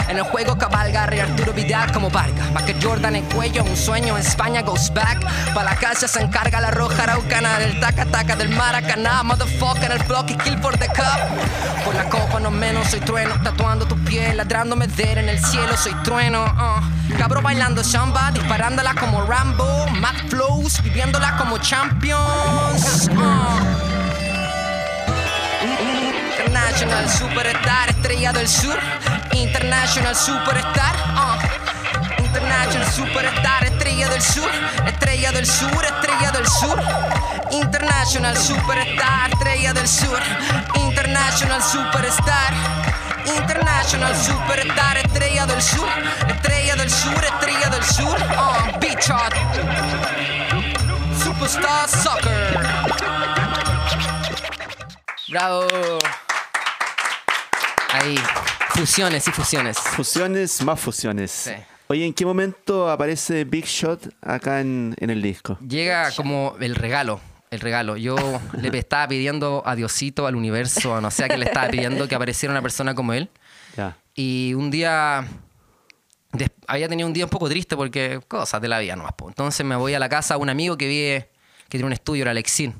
S4: en el, juego cabalga Rey Arturo Vidal como Vargas Más que Jordan en cuello, un sueño en España goes back. Pa' la casa se encarga la roja araucana Del taca taca del Maracaná Motherfucker el block y kill for the cup. Por la copa no menos soy trueno Tatuando tu piel, ladrando medera en el cielo soy trueno uh. Cabro bailando samba, disparándola como Rambo Mad flows, viviéndola como champions uh. International Superstar, estrella del sur. International Superstar, uh. International Superstar, estrella del sur. Estrella del sur, estrella del sur. International Superstar, estrella del sur. International Superstar. International Superstar, estrella del sur. Bravo. Ahí, fusiones y fusiones.
S3: Fusiones más fusiones.
S4: Sí.
S3: Oye, ¿en qué momento aparece Big Shot acá en, en el disco?
S4: Llega como el regalo, el regalo. Yo le estaba pidiendo a Diosito, al universo, a no sé a qué le estaba pidiendo que apareciera una persona como él.
S3: Ya.
S4: Y un día había tenido un día un poco triste porque cosas de la vida nomás. Entonces me voy a la casa de un amigo que vive, que tiene un estudio, era Alexín.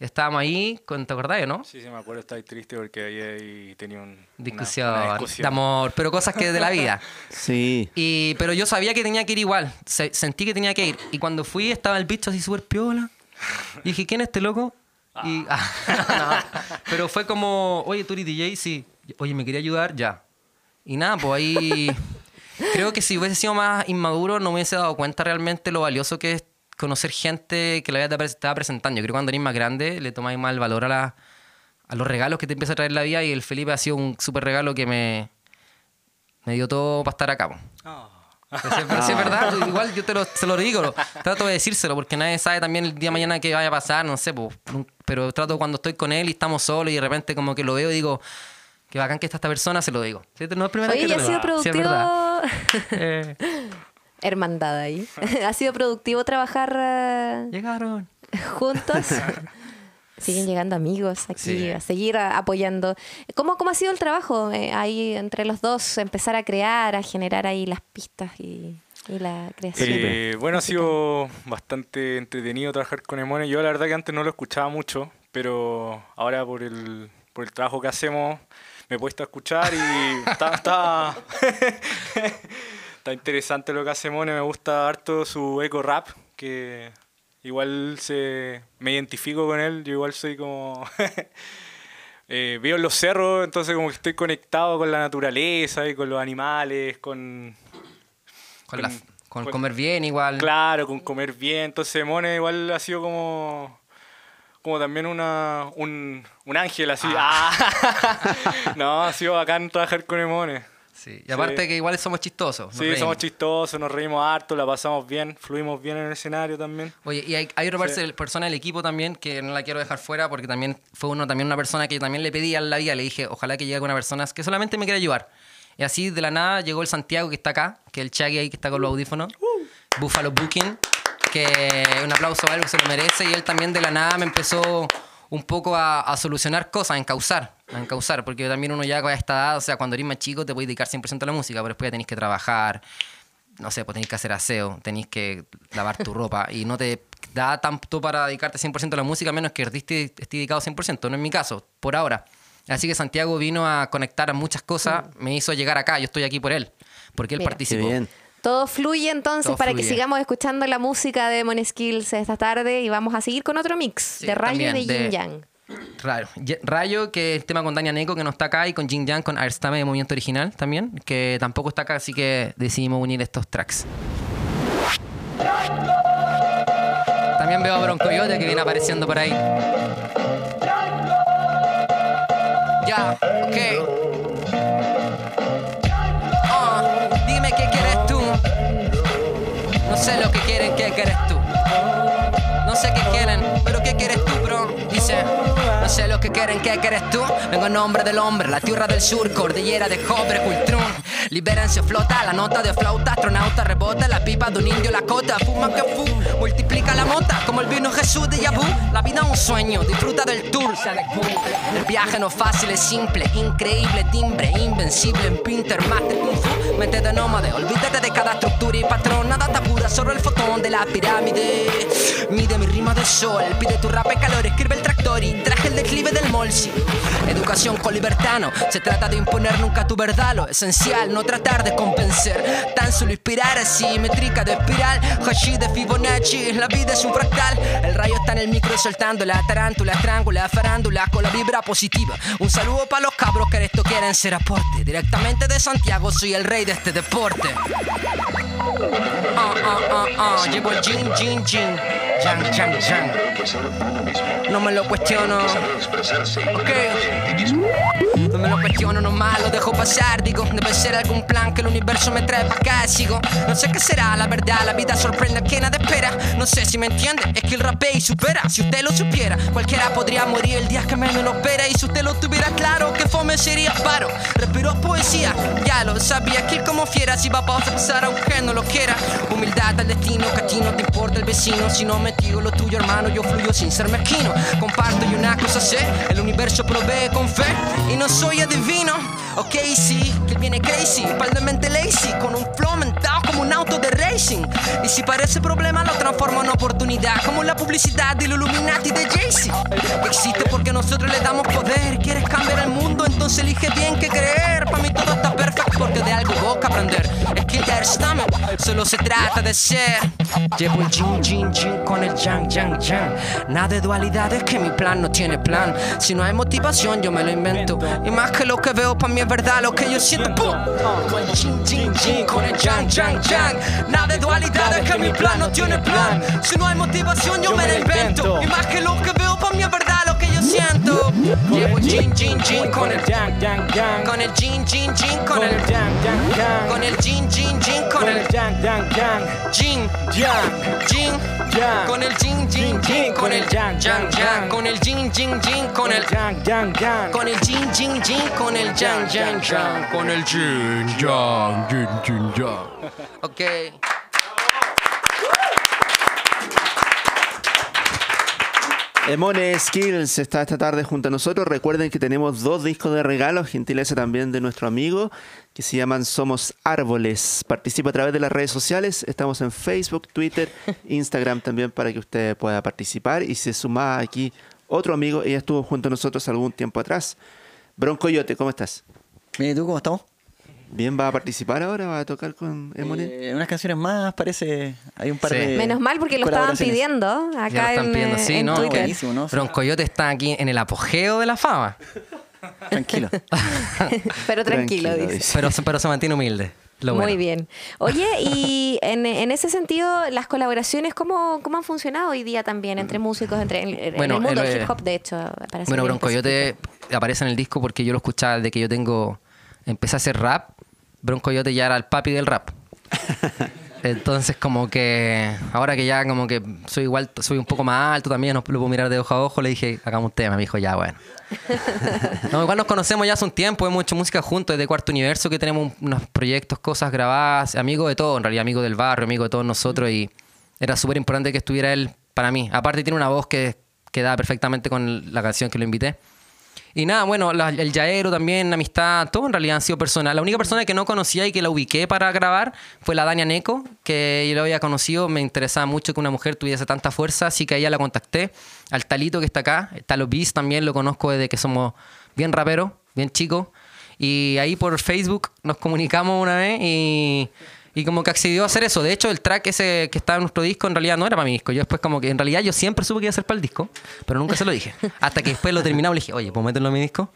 S4: Estábamos ahí, con- ¿te acordás, no?
S5: Sí, sí, me acuerdo, estaba triste porque ahí, ahí tenía un, una-
S4: Discusión,
S5: una discusión.
S4: de amor, pero cosas que de la vida.
S3: Sí.
S4: Y, pero yo sabía que tenía que ir igual. Se- sentí que tenía que ir. Y cuando fui estaba el bicho así súper piola. Y dije, ¿quién es este loco? Y, ah, no. Pero fue como, oye, tú eres DJ, sí. Oye, ¿me quería ayudar? Ya. Y nada, pues ahí... Creo que si hubiese sido más inmaduro no me hubiese dado cuenta realmente lo valioso que es conocer gente que la vida te estaba presentando. Yo creo que cuando eres más grande le tomáis más el valor a, la- a los regalos que te empieza a traer la vida y el Felipe ha sido un súper regalo que me, me dio todo para estar acá. po. Pero sí, pero sí es verdad, pues, igual yo te lo, se lo digo, lo- trato de decírselo porque nadie sabe también el día de mañana qué vaya a pasar, no sé, pues, pero trato cuando estoy con él y estamos solos y de repente como que lo veo y digo, qué bacán que está esta persona, se lo digo. Sí, no es primera
S2: Oye,
S4: vez
S2: ¿y
S4: que
S2: ha
S4: te
S2: sido
S4: digo. Sí, es verdad.
S2: productivo?
S4: Eh,
S2: Hermandad ahí. ¿Ha sido productivo trabajar eh,
S4: llegaron.
S2: juntos? Siguen llegando amigos aquí
S4: Sí.
S2: a seguir apoyando. ¿Cómo, ¿Cómo ha sido el trabajo eh, ahí entre los dos? Empezar a crear, a generar ahí las pistas y, y la creación.
S5: Eh, bueno, ha sido bastante entretenido trabajar con Emone. Yo la verdad que antes no lo escuchaba mucho, pero ahora por el, por el trabajo que hacemos me he puesto a escuchar y está, está, interesante lo que hace Emone. Me gusta harto su eco rap, que igual se me identifico con él. Yo igual soy como... eh, veo los cerros, entonces como que estoy conectado con la naturaleza y con los animales, con...
S4: Con, la-
S5: Con-
S4: con
S5: con-
S4: comer bien igual.
S5: Claro, con comer bien. Entonces, Mone igual ha sido como. Como también una, un, un ángel así. Ah. no, ha sido bacán trabajar con Emone.
S4: Sí. Y aparte
S5: Sí.
S4: que igual somos chistosos.
S5: Sí,
S4: reímos.
S5: somos chistosos, nos reímos harto, la pasamos bien, fluimos bien en el escenario también.
S4: Oye, y hay, hay otra
S5: Sí.
S4: perso- persona del equipo también que no la quiero dejar fuera porque también fue uno, también una persona que yo también le pedí a la vida, le dije, ojalá que llegue una persona que solamente me quiera ayudar. Y así de la nada llegó el Santiago que está acá, que es el Chagui ahí que está con los audífonos, Buffalo Booking, que un aplauso a él que se lo merece, y él también de la nada me empezó un poco a, a solucionar cosas, a encauzar, a encauzar, porque también uno ya con esta edad, o sea, cuando eres más chico te puedes dedicar 100% a la música, pero después ya tenés que trabajar, no sé, pues tenéis que hacer aseo, tenéis que lavar tu ropa y no te da tanto para dedicarte 100% a la música, a menos que estés dedicado 100%, no es mi caso, por ahora. Así que Santiago vino a conectar a muchas cosas, me hizo llegar acá, yo estoy aquí por él, porque él
S2: Mira.
S3: Qué
S4: participó.
S3: bien.
S2: Todo fluye entonces
S4: Todo
S2: para que
S4: fluye.
S2: sigamos escuchando la música de Mon Skills esta tarde y vamos a seguir con otro mix
S4: Sí,
S2: de Rayo y de- Yin Yang.
S4: Ye- Rayo, que el tema con Dania Neko, que no está acá, y con Jin Yang, con Arstame de Movimiento Original también, que tampoco está acá, así que decidimos unir estos tracks. También veo a Broncoyote que viene apareciendo por ahí. Ya, ok. Ah, dime qué quieres tú. No sé lo que quieren, qué quieres tú. No sé qué quieren, sé lo que quieren, qué quieres tú. Vengo en nombre del hombre, la tierra del sur, cordillera de cobre, cultrón. Libérense, flota, la nota de flauta, astronauta, rebota, la pipa de un indio, la cota, fuma que fu, multiplica la mota, como el vino Jesús de Yabú. La vida es un sueño, disfruta del tour. El viaje no fácil, es simple, increíble, timbre, invencible, en Pinter, Master, Kung Fu, mente de nómade, olvídate de cada estructura y patrón, nada pura, solo el fotón de la pirámide. Mide mi rima de sol, pide tu rap calor, escribe el tractor traje el declive del molsi. Educación con libertano, se trata de imponer nunca tu verdad, lo esencial, no tratar de convencer, tan solo inspirar así, métrica de espiral, hashi de Fibonacci, la vida es un fractal, el rayo está en el micro soltando la tarántula, estrangula, farándula con la vibra positiva. Un saludo para los cabros que esto quieren ser aporte, directamente de Santiago soy el rey de este deporte. Ah, ah, ah, ah, llevo el jean, jean, jean, yang, yang, yang. No me lo cuestiono. Ok. No me lo cuestiono nomás, lo dejo pasar. Digo, debe ser algún plan que el universo me trae para acá. Sigo, no sé qué será, la verdad. La vida sorprende a quien nada espera. No sé si me entiende, es que el rapé y supera. Si usted lo supiera, cualquiera podría morir el día que menos lo espera. Y si usted lo tuviera claro, que fome sería paro. Respiro poesía, ya lo sabía. Que como fiera, si va a pasar aunque no lo quiera. Humildad al destino, que a ti no te importa el vecino. Si no me digo lo tuyo, hermano, yo fluyo sin ser mezquino. Y una cosa sé, el universo provee con fe. Y no soy adivino, ok, sí, que viene crazy, pal de mente lazy, con un flow mentado como un auto de racing. Y si parece problema, lo transformo en oportunidad, como la publicidad del Illuminati de Jay-Z. Que existe porque nosotros le damos poder. Quieres cambiar el mundo, entonces elige bien que creer. Para mí todo está perfecto porque de algo boca aprender. Es que estamos, solo se trata de ser. Llevo el jin, jin, jin con el yang, yang, yang. Nada de dualidad es que mi plan no tiene plan. Si no hay motivación, yo me lo invento. Y más que lo que veo, para mí es verdad lo que yo siento. ¡Pum! Jin, jin, jin con el yang, yang, yang. Nada de dualidad es que mi plan no tiene plan. Si no hay motivación, yo me lo invento. Y más que lo que veo, para mí es verdad lo que yo siento. Llevo jin, jin, jin con el
S9: yang, yang, yang.
S4: con el jin, jin, jin con el
S9: yang, yang, yang.
S4: con el jin, jin, jin con el
S9: yang, yang, yang.
S4: Jin,
S9: Yang,
S4: Jin,
S9: yang.
S4: con el Jin, Jin, Jin, con el Yang, Yang, Yang, con el Jin, Jin, Jin, con el
S9: yang, yang, yang.
S4: con el Jin, Jin, Jin, con el Yang, Yang, Yang, con el Jin,
S10: Yang, Jin, Jin, Yang.
S4: Ok.
S3: Emone Skills está esta tarde junto a nosotros. Recuerden que tenemos dos discos de regalo, gentileza también de nuestro amigo, que se llaman Somos Árboles. Participa a través de las redes sociales. Estamos en Facebook, Twitter, Instagram también para que usted pueda participar. Y se suma aquí otro amigo, ella estuvo junto a nosotros algún tiempo atrás. Broncoyote, ¿cómo estás?
S11: Bien, ¿y tú cómo estamos?
S3: Bien, ¿va a participar ahora? ¿Va a tocar con Emone?
S11: Eh, unas canciones más, parece. Hay un par
S10: Sí.
S11: de.
S2: Menos mal porque lo estaban pidiendo
S4: Ya
S2: acá
S4: lo están
S2: en,
S4: pidiendo, sí,
S2: en
S4: ¿no?
S2: Twitter.
S11: Buenísimo, ¿no?
S4: Broncoyote está aquí en el apogeo de la fama,
S11: Tranquilo.
S2: Pero tranquilo,
S3: Tranquilo,
S2: dice.
S3: dice.
S4: pero, pero se mantiene humilde. Lo
S2: Muy bien. Oye, y en, en ese sentido, las colaboraciones, ¿cómo, ¿cómo han funcionado hoy día también entre músicos, entre en, en
S4: Bueno,
S2: el mundo
S4: el,
S2: del hip hop, de hecho?
S4: Bueno, Broncoyote aparece en el disco porque yo lo escuchaba desde que yo tengo. Empecé a hacer rap. Broncoyote ya era el papi del rap. Entonces, como que. Ahora que ya, como que soy igual, soy un poco más alto también, no lo puedo mirar de ojo a ojo, le dije, hagamos un tema. Me dijo, ya, bueno. No, igual nos conocemos ya hace un tiempo, hemos hecho música juntos desde Cuarto Universo, que tenemos un- unos proyectos, cosas grabadas, amigo de todo, en realidad, amigo del barrio, amigo de todos nosotros, y era súper importante que estuviera él para mí. Aparte, tiene una voz que, que da perfectamente con la canción que lo invité. Y nada, bueno, el Yaero también, amistad, todo en realidad han sido personal. La única persona que no conocía y que la ubiqué para grabar fue la Dania Neko, que yo la había conocido, me interesaba mucho que una mujer tuviese tanta fuerza, así que a ella la contacté. Al Talito que está acá, Talo Beast también lo conozco desde que somos bien raperos, bien chicos. Y ahí por Facebook nos comunicamos una vez y, y como que accedió a hacer eso. De hecho, el track ese que estaba en nuestro disco en realidad no era para mi disco. Yo después como que en realidad yo siempre supe que iba a ser para el disco, pero nunca se lo dije. Hasta que después lo terminamos le dije, oye, ¿puedo meterlo en mi disco?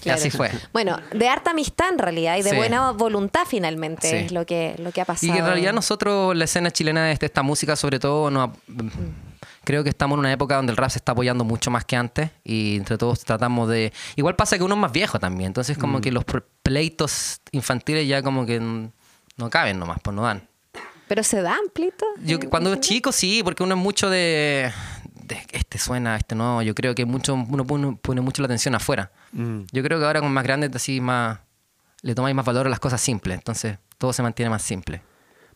S4: Y
S2: Claro.
S4: así fue.
S2: Bueno, de harta amistad en realidad y de
S4: Sí.
S2: buena voluntad finalmente
S4: Sí.
S2: es lo que, lo que ha pasado.
S4: Y en realidad nosotros, la escena chilena de esta música, sobre todo, nos, creo que estamos en una época donde el rap se está apoyando mucho más que antes y entre todos tratamos de... Igual pasa que uno es más viejo también, entonces como que los pleitos infantiles ya como que no caben nomás, pues no dan.
S2: Pero se dan, Plito.
S4: Yo
S2: ¿En-
S4: cuando es chico sí, porque uno es mucho de, de este suena, este no, yo creo que mucho uno pone, pone mucho la atención afuera.
S3: Mm.
S4: Yo creo que ahora con más grandes así más le tomáis más valor a las cosas simples. Entonces, todo se mantiene más simple.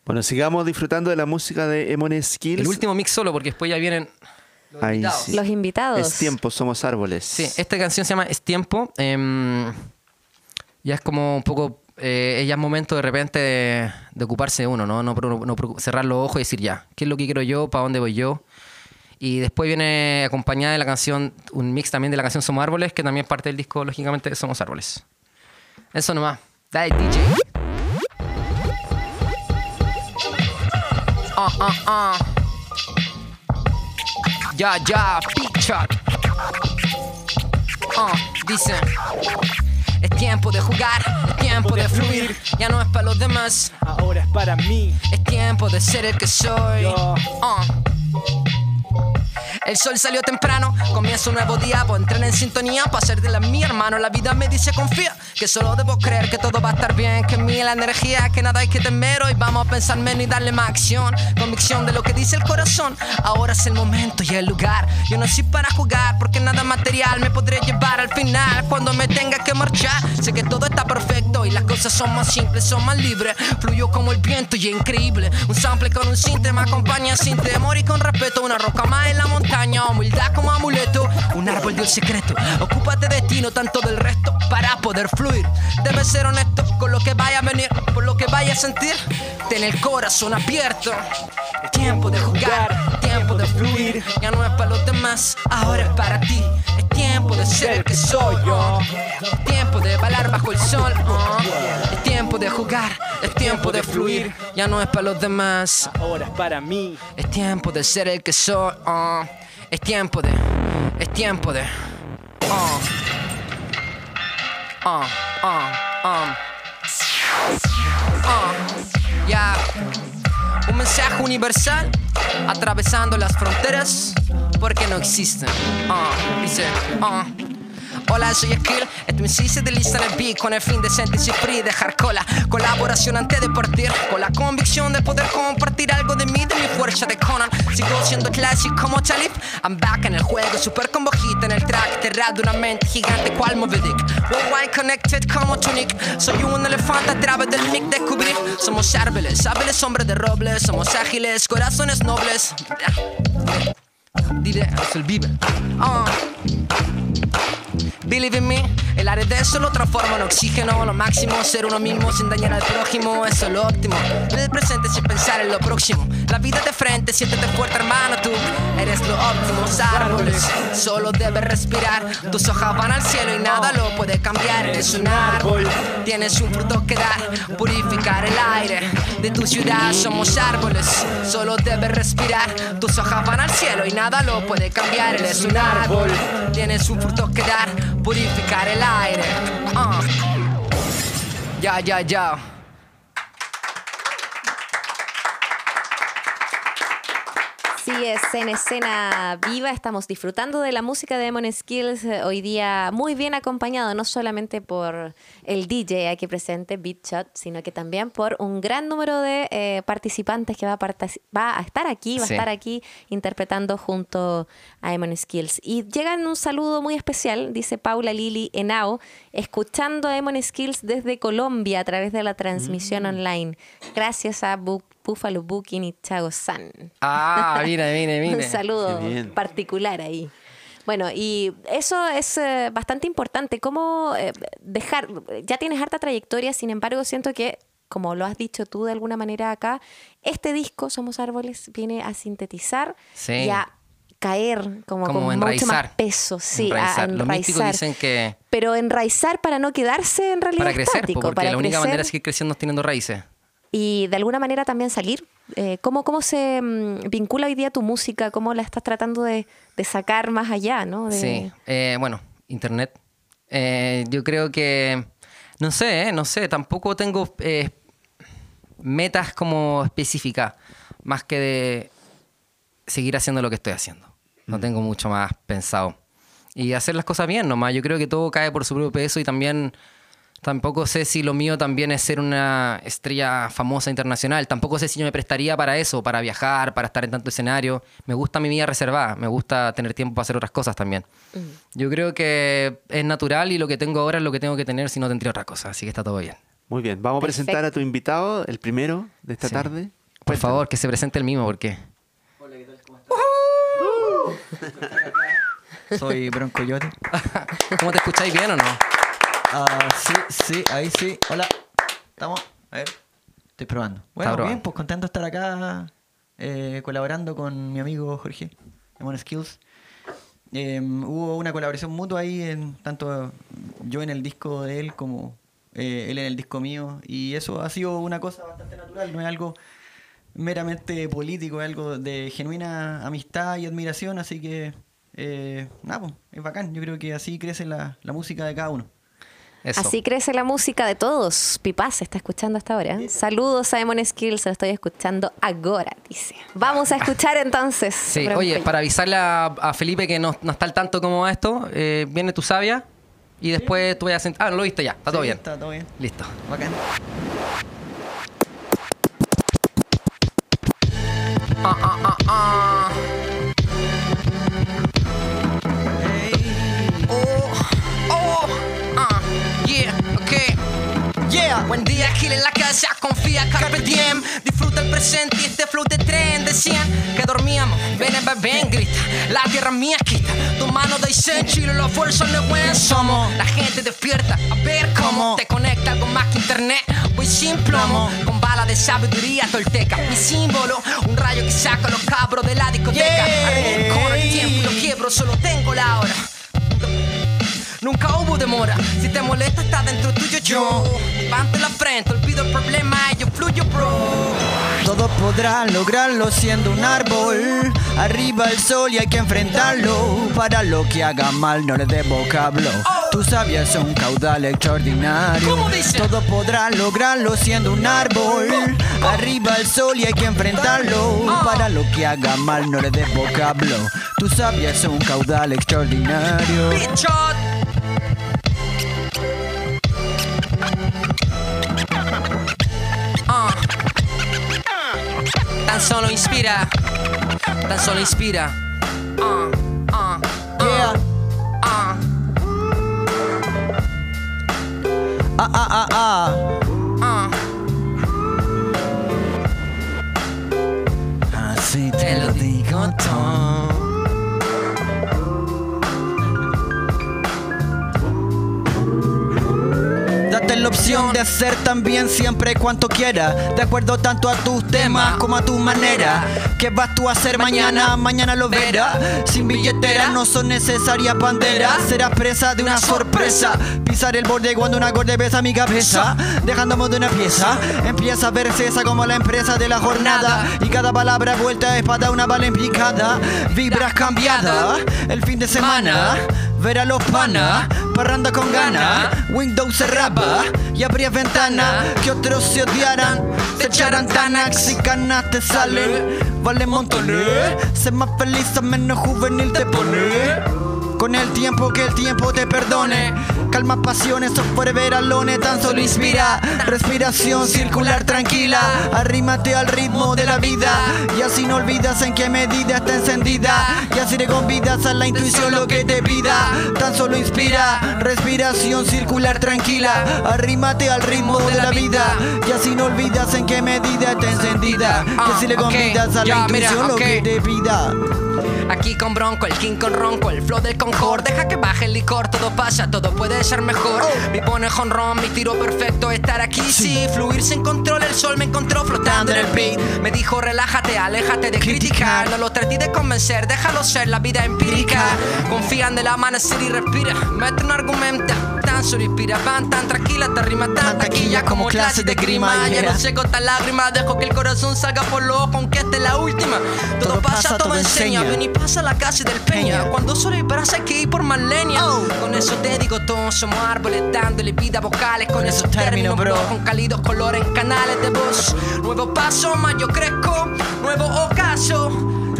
S3: Bueno, sigamos disfrutando de la música de Emone Skills.
S4: El último mix solo, porque después ya vienen los
S3: Ahí
S4: invitados.
S3: sí.
S2: Los invitados.
S3: Es tiempo, somos árboles.
S4: Sí, esta canción se llama Es Tiempo. em, ya es como un poco. Eh, ya es momento de repente de, ocuparse de uno, ¿no? No, cerrar los ojos y decir ya, ¿qué es lo que quiero yo? ¿Para dónde voy yo? Y después viene acompañada de la canción, un mix también de la canción Somos Árboles, que también parte del disco, lógicamente, Somos Árboles. Eso nomás. Dale, DJ. Ah, ah, ah. Ya, ya, big shot. Ah, dice. Es tiempo de jugar, es tiempo de fluir. Ya no es para los demás,
S9: Ahora es para mí.
S4: es tiempo de ser el que soy.
S9: Yo.
S4: El sol salió temprano, comienza un nuevo día, a entrar en sintonía para ser de la mi hermano. La vida me dice confía, que solo debo creer que todo va a estar bien, que en mí la energía, que nada hay que temer hoy. Vamos a pensar menos y darle más acción, convicción de lo que dice el corazón. Ahora es el momento y el lugar. Yo no soy para jugar, porque nada material me podré llevar al final cuando me tenga que marchar. Sé que todo está perfecto y las cosas son más simples, son más libres. Fluyo como el viento y es increíble. Un sample con un sinte me acompaña sin temor y con respeto. Una roca más en la montaña, humildad como amuleto. Un árbol de un secreto. Ocúpate de ti, no tanto del resto, para poder fluir. Debes ser honesto con lo que vaya a venir, por lo que vaya a sentir. Ten el corazón abierto. Tiempo de jugar, tiempo de fluir. Ya no es para los demás, ahora es para ti. Es tiempo de ser el que soy yo. Tiempo de bailar bajo el sol. Es tiempo de jugar, es tiempo de fluir. Ya no es para los demás,
S9: Ahora es para mí.
S4: es tiempo de ser el que soy. oh. Es tiempo de, es tiempo de. oh. Oh, oh, oh. Oh, ya. Un mensaje universal atravesando las fronteras porque no existen. Ah, dice, ah. Hola, soy Skill, este MC se desliza en el beat con el fin de sentirse free, dejar cola. Colaboración antes de partir, con la convicción de poder compartir algo de mí, de mi fuerza de Conan. Sigo siendo clásico como Talib, I'm back en el juego, super combo hit en el track, terrado de una mente gigante cual Moby Dick. Worldwide connected como Tunic, soy un elefante a través del mic descubrí. Somos árboles, árboles hombres de roble, somos ágiles, corazones nobles. Dile, es el vive. Ah. Believe in me, el aire denso lo transforma en oxígeno, lo máximo, ser uno mismo sin dañar al prójimo, eso es lo óptimo. Vive el presente sin pensar en lo próximo. La vida de frente, siéntete fuerte, hermano, tú eres lo óptimo. Árboles, solo debes respirar. Tus hojas van al cielo y nada lo puede cambiar. Eres un árbol, tienes un fruto que dar, purificar el aire de tu ciudad. Somos árboles, solo debes respirar. Tus hojas van al cielo y nada lo puede cambiar. Eres un árbol, tienes un fruto que dar, purificar el aire. Ah. Ya, ya, ya.
S2: Sí, es en escena viva. Estamos disfrutando de la música de Demon Skills eh, hoy día muy bien acompañado, no solamente por el DJ aquí presente, Beat Shot, sino que también por un gran número de eh, participantes que va a, va a estar aquí, va
S4: Sí.
S2: a estar aquí interpretando junto a Demon Skills. Y llegan un saludo muy especial, dice Paula Lili Henao, escuchando a Demon Skills desde Colombia a través de la transmisión online. Gracias a Bu- Buffalo Booking y Chago San.
S4: Ah, mire, mire,
S2: Un
S4: mire.
S2: saludo particular ahí. Bueno, y eso es eh, bastante importante. ¿Cómo eh, dejar? Ya tienes harta trayectoria, sin embargo, siento que, como lo has dicho tú de alguna manera acá, este disco, Somos Árboles, viene a sintetizar
S4: Sí.
S2: y a caer como,
S4: Como
S2: con mucho más
S4: enraizar.
S2: peso. Sí,
S4: Enraizar.
S2: a
S4: Los místicos
S2: enraizar.
S4: dicen que
S2: Pero enraizar para no quedarse en realidad
S4: para crecer,
S2: estático,
S4: porque
S2: para
S4: la única manera es seguir creciendo es teniendo raíces.
S2: Y de alguna manera también salir. Eh, ¿cómo, ¿Cómo se mm, vincula hoy día tu música? ¿Cómo la estás tratando de, de sacar más allá? ¿no? De-
S4: Sí, eh, bueno, internet. Eh, yo creo que, no sé, eh, no sé, tampoco tengo eh, metas como específicas, más que de seguir haciendo lo que estoy haciendo. No tengo mucho más pensado. Y hacer las cosas bien nomás. Yo creo que todo cae por su propio peso y también Tampoco sé si lo mío también es ser una estrella famosa internacional. Tampoco sé si yo me prestaría para eso, para viajar, para estar en tanto escenario. Me gusta mi vida reservada, me gusta tener tiempo para hacer otras cosas también. Yo creo que es natural y lo que tengo ahora es lo que tengo que tener, si no tendría otra cosa. Así que está todo bien.
S3: Muy bien, vamos a presentar a tu invitado, el primero de esta
S4: Sí.
S3: tarde.
S4: Por favor, que se presente el mismo, porque
S12: Soy Bronco Yote.
S4: ¿Cómo te escucháis bien o no?
S12: Ah, sí, sí, ahí sí. Hola. ¿Estamos? A ver. Estoy probando. Bueno,
S4: probando.
S12: bien, pues contento de estar acá eh, colaborando con mi amigo Jorge, Demon Skills. Eh, hubo una colaboración mutua ahí, en, tanto yo en el disco de él como eh, él en el disco mío. Y eso ha sido una cosa bastante natural, no es algo meramente político, es algo de genuina amistad y admiración. Así que, eh, nada, pues, es bacán. Yo creo que así crece la, la música de cada uno.
S4: Eso.
S2: Así crece la música de todos. Pipa se está escuchando hasta ahora. Saludos a Demon Skills, se lo estoy escuchando ahora, dice. Vamos a escuchar entonces.
S4: Sí, oye, para avisarle a, a Felipe que no, no está al tanto cómo va esto, eh, viene tu sabia y después tú vayas a sentar. Ah, lo viste ya, está todo bien.
S12: Está todo bien.
S4: Listo.
S12: Bacán.
S4: Ah, ah, ah, Buen día, Gil en la casa, confía, carpe diem. Disfruta el presente y este flow de tren Decían que dormíamos, ven, ven, ven, grita. La tierra mía quita, tu mano de en Chile Los fuerzas no buen somos La gente despierta, a ver cómo Te conecta algo más que internet. Voy sin plomo, con bala de sabiduría tolteca. Mi símbolo, un rayo que saca a los cabros de la discoteca. Arranco el tiempo y lo quiebro, solo tengo la hora Nunca hubo demora. Si te molesta, está dentro tuyo yo. Levante la frente, olvido el problema y yo fluyo, bro.
S12: Todos podrán lograrlo siendo un árbol. Arriba el sol y hay que enfrentarlo. Para lo que haga mal no le dé vocablo. Tu sabia es un caudal extraordinario. Todos podrán lograrlo siendo un árbol. Arriba el sol y hay que enfrentarlo. Para lo que haga mal no le dé vocablo. Tu sabia es un caudal extraordinario.
S4: Bichot. Solo inspira. Tan solo inspira. Ah, ah,
S12: Yeah.
S4: ah.
S12: Ah, ah, ah, ah.
S4: ah.
S12: Así
S4: Te lo digo todo.
S12: Opción de hacer también siempre cuanto quieras De acuerdo tanto a tus temas como a tu manera. ¿Qué vas tú a hacer mañana? Mañana lo verás. Sin billetera no son necesarias banderas. Serás presa de una sorpresa. Pisar el borde cuando un acorde besa mi cabeza. Dejándome de una pieza. Empieza a verse esa como la empresa de la jornada. Y cada palabra vuelta es para una bala implicada. Vibras cambiadas. El fin de semana Ver a los panas, parranda con ganas Windows cerraba y abrías ventana. Que otros se odiaran, se echaran tanax. Y canas te salen Vale montones, ser más feliz o menos juvenil te pone con el tiempo que el tiempo te perdone. Calma pasiones o forever alone Tan solo inspira. Respiración circular tranquila. Arrímate al ritmo de la vida. Y así no olvidas en qué medida está encendida. Y así le convidas a la intuición lo que te pida. Tan solo inspira. Respiración circular tranquila. Arrímate al ritmo de la vida. Y así no olvidas en qué medida está encendida. Y así le
S4: Ah,
S12: convidas a la intuición lo que te pida.
S4: Aquí con Bronco, el King con Ronco, el flow del Deja que baje el licor, todo pasa, todo puede ser mejor. Mi pone jonrón, mi tiro perfecto, estar aquí sí. Fluir sin control, el sol me encontró flotando en el beat. Me dijo, relájate, aléjate de criticar. No lo traté de convencer, déjalo ser la vida empírica. Confían del amanecer y respira. Mete un argumento, tan solo inspira. Van tan tranquila, te rima tan taquilla como clases de grima. Ya no sé contar lágrimas, dejo que el corazón salga por los ojos, aunque esta es la última. Todo, pasa, todo enseña. Ven y pasa la casa del Peña. Cuando solo hay para hay que ir por más leña. Con eso te digo todo, somos árboles dándole vida a vocales. Con esos términos, bro. Con cálidos colores en canales de voz. Nuevo paso, más yo crezco. Nuevo ocaso,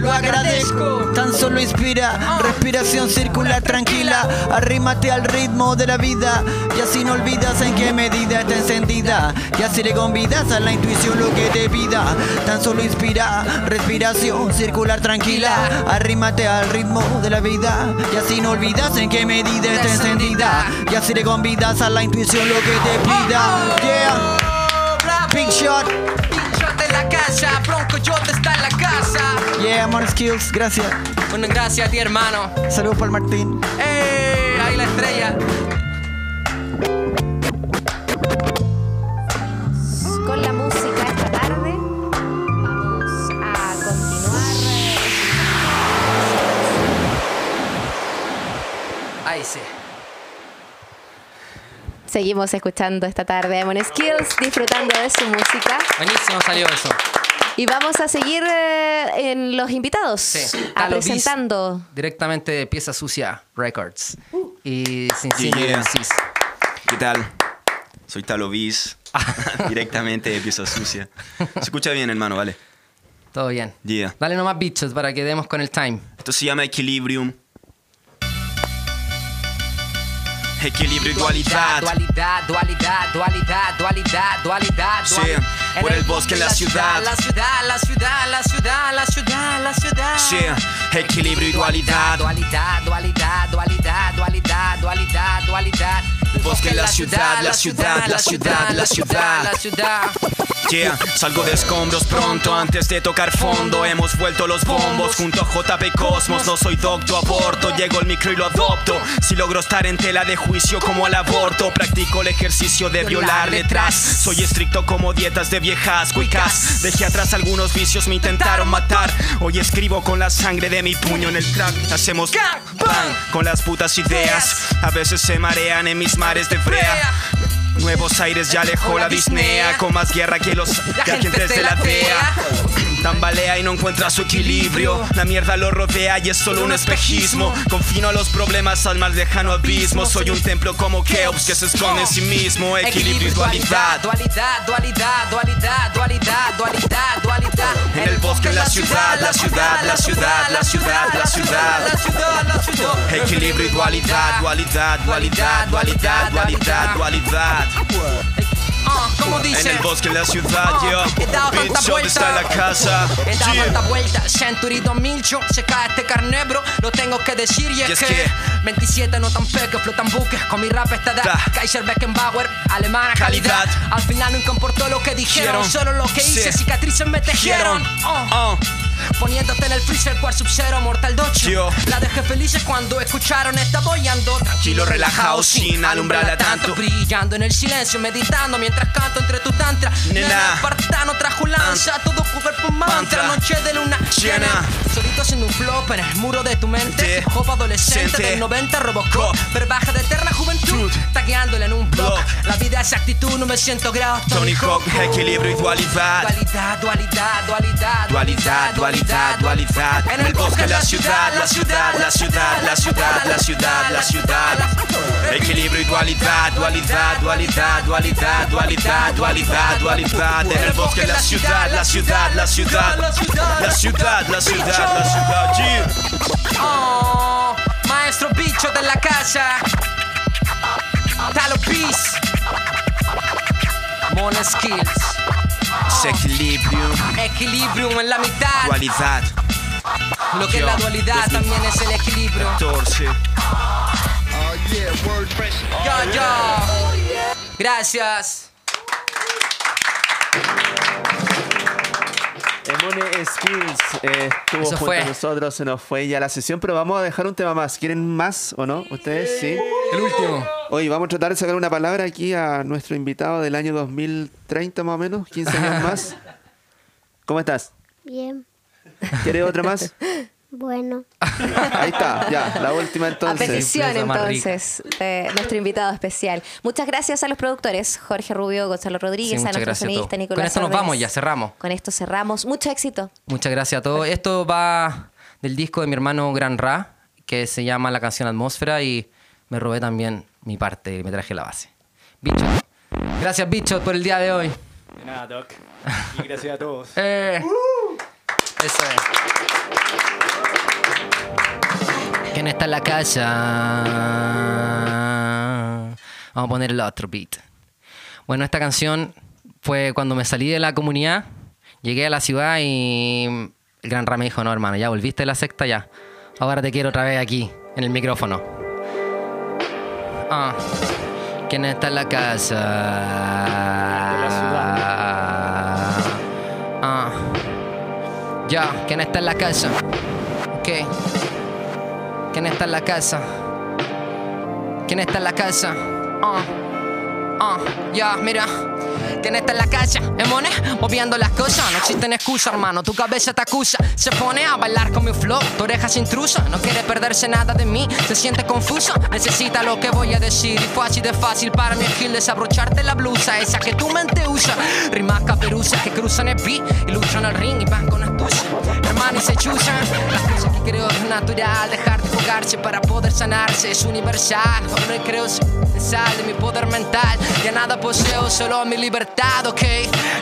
S4: lo agradezco.
S12: Tan solo inspira. Respiración circular tranquila, arrímate al ritmo de la vida. Y así no olvidas en qué medida está encendida. Y así le convidas a la intuición lo que te pida. Tan solo inspira, respiración circular tranquila. Arrímate al ritmo de la vida. Y así no olvidas en qué medida está encendida. Y así le convidas a la intuición lo que te pida. Yeah. Big shot.
S4: Casa, Bronco Shot está en la casa.
S12: Yeah, More Skills, gracias.
S4: Bueno, gracias a ti, hermano.
S12: Saludos para el Martín.
S4: ¡Eh! Ahí la estrella.
S2: Con la música esta tarde vamos a continuar.
S4: Ahí sí.
S2: Seguimos escuchando esta tarde a Mon Skills, disfrutando de su música.
S4: Buenísimo salió eso.
S2: Y vamos a seguir eh, en los invitados,
S4: Sí.
S2: a presentando.
S4: Directamente de Pieza Sucia Records. Y sin
S13: Yeah. ¿Qué tal? Soy Talo Bis, directamente de Pieza Sucia. Se escucha bien, hermano, vale.
S4: Todo bien.
S13: Yeah.
S4: Dale nomás bichos para que demos con el time.
S13: Esto se llama Equilibrium. Equilibrio y dualidad.
S4: Dualidad, dualidad, dualidad, dualidad, dualidad.
S13: Sí, por el bosque, la ciudad.
S4: La ciudad, la ciudad, la ciudad, la ciudad, la ciudad.
S13: Sí, equilibrio y dualidad.
S4: Dualidad, dualidad, dualidad, dualidad, dualidad, dualidad.
S13: El bosque, la ciudad, la ciudad, la ciudad, la ciudad.
S4: la ciudad.
S13: Yeah, salgo de escombros pronto antes de tocar fondo. Hemos vuelto los bombos junto a JP Cosmos. No soy docto, aborto. Llego al micro y lo adopto. Si logro estar en tela de juicio como al aborto, practico el ejercicio de violar letras. Soy estricto como dietas de viejas cuicas. Dejé atrás algunos vicios, me intentaron matar. Hoy escribo con la sangre de mi puño en el track. Hacemos bang con las putas ideas. A veces se marean en mis mares de brea. Nuevos Aires ya alejó la disnea. Con más guerra que los agentes de la DEA Tambalea y no encuentra su equilibrio. La mierda lo rodea y es solo un espejismo. Confino a los problemas al más lejano abismo. Soy un templo como Keops que se esconde en sí mismo. Equilibrio y dualidad.
S4: Dualidad, dualidad, dualidad, dualidad, dualidad, dualidad.
S13: En el bosque, la ciudad, la ciudad, la ciudad, la ciudad, la ciudad.
S4: La ciudad, la ciudad.
S13: Equilibrio y dualidad, dualidad, dualidad, dualidad, dualidad, dualidad
S4: como dice.
S13: En el bosque, la ciudad, yo
S4: He dado tanta
S13: Bitch, ¿dónde
S4: vuelta.
S13: está la casa?
S4: He dado
S13: Yeah.
S4: tanta vuelta, Century 2000 Se cae este carnebro, lo tengo que decir Y es,
S13: Y es
S4: que,
S13: que-
S4: 27 no tan peques, flotan buques Con mi rap edad,
S13: Da.
S4: Kaiser Beckenbauer Alemana calidad.
S13: Calidad.
S4: Al final nunca importó lo que dijeron. Solo lo que hice,
S13: Sí.
S4: cicatrices me tejieron. Oh.
S13: Oh.
S4: Poniéndote en el freezer, cual sub-zero, mortal docho
S13: Yo.
S4: La dejé felices cuando escucharon esta boyando
S13: Tranquilo, relajado, sin alumbrarla tanto.
S4: Brillando en el silencio, meditando mientras canto entre tu tantra
S13: Nena.
S4: Espartano trajo lanza, todo cuerpo mantra. Noche de luna
S13: Llena.
S4: Solito haciendo un flop en el muro de tu mente hop adolescente del 90 Robocop
S13: Co-
S4: Verbaje de eterna juventud
S13: Truth.
S4: Tagueándole en un blog
S13: Blog.
S4: La vida es actitud, no me siento grado
S13: Tony Hawk, equilibrio y dualidad
S4: Dualidad, dualidad, dualidad,
S13: Dualidad, dualidad, dualidad En el bosque, la ciudad, la ciudad, la ciudad, la ciudad, la ciudad, la ciudad Equilibrio y dualidad, dualidad, dualidad, dualidad, dualidad, dualidad, dualidad En el bosque, la ciudad, la ciudad, la ciudad La ciudad, la ciudad, la ciudad, yeah.
S4: Oh, maestro bicho de la casa. Talo Peace. Mon Skills.
S13: Equilibrio,
S4: Equilibrium en la mitad.
S13: dualidad
S4: Lo que es la dualidad también es el equilibrio.
S13: 14
S4: Yo, yo. Gracias.
S3: Emone Skills eh, estuvo
S4: Eso
S3: junto
S4: fue.
S3: a nosotros, se nos fue ya la sesión, pero vamos a dejar un tema más. ¿Quieren más o no? ¿Ustedes? Sí.
S4: El último.
S3: Hoy vamos a tratar de sacar una palabra aquí a nuestro invitado del año 2030 más o menos, 15 años más. ¿Cómo estás?
S14: Bien,
S3: ¿Quieres otra más?
S14: bueno.
S3: Ahí está, ya, la última
S2: A
S3: entonces.
S2: petición
S4: Sorpresa más
S2: entonces de nuestro invitado especial. Muchas gracias a los productores, Jorge Rubio, Gonzalo
S4: Sí,
S2: Rodríguez, a nuestro
S4: a
S2: sonidista Nicolás
S4: Con esto nos vamos ya, cerramos.
S2: Con esto cerramos. Mucho éxito.
S4: Muchas gracias a todos. Esto va del disco de mi hermano Gran Ra, que se llama la canción Atmósfera y me robé también mi parte y me traje la base. Bicho. Gracias, bicho, por el día de hoy.
S9: De nada, Doc. Y gracias a todos.
S4: Eh. Eso es. Está en la casa? Vamos a poner el otro beat. Bueno, esta canción fue cuando me salí de la comunidad, llegué a la ciudad y el gran Ra me dijo, no hermano, ya volviste de la secta ya. Ahora te quiero otra vez aquí, en el micrófono. Ah, ¿quién está en la casa? Ah, ya, ¿quién está en la casa? Ok. ¿Quién está en la casa? ¿Quién está en la casa? Ah, ya, mira. ¿Quién está en la casa? Emone, moviendo las cosas. No existen excusas, hermano. Tu cabeza te acusa. Se pone a bailar con mi flow. Tu oreja es intrusa. No quiere perderse nada de mí. Se siente confusa. Necesita lo que voy a decir. Y fue así de fácil para mi skill desabrocharte la blusa. Esa que tu mente usa. Rimas caperuzas que cruzan el beat. Y luchan el ring y van con astucia. Hermano, y se chusan. Las cosas que creo es natural. Dejar de jugarse para poder sanarse. Es universal. Ahora creo sal de mi poder mental. Ya nada poseo, solo mi libertad, ok.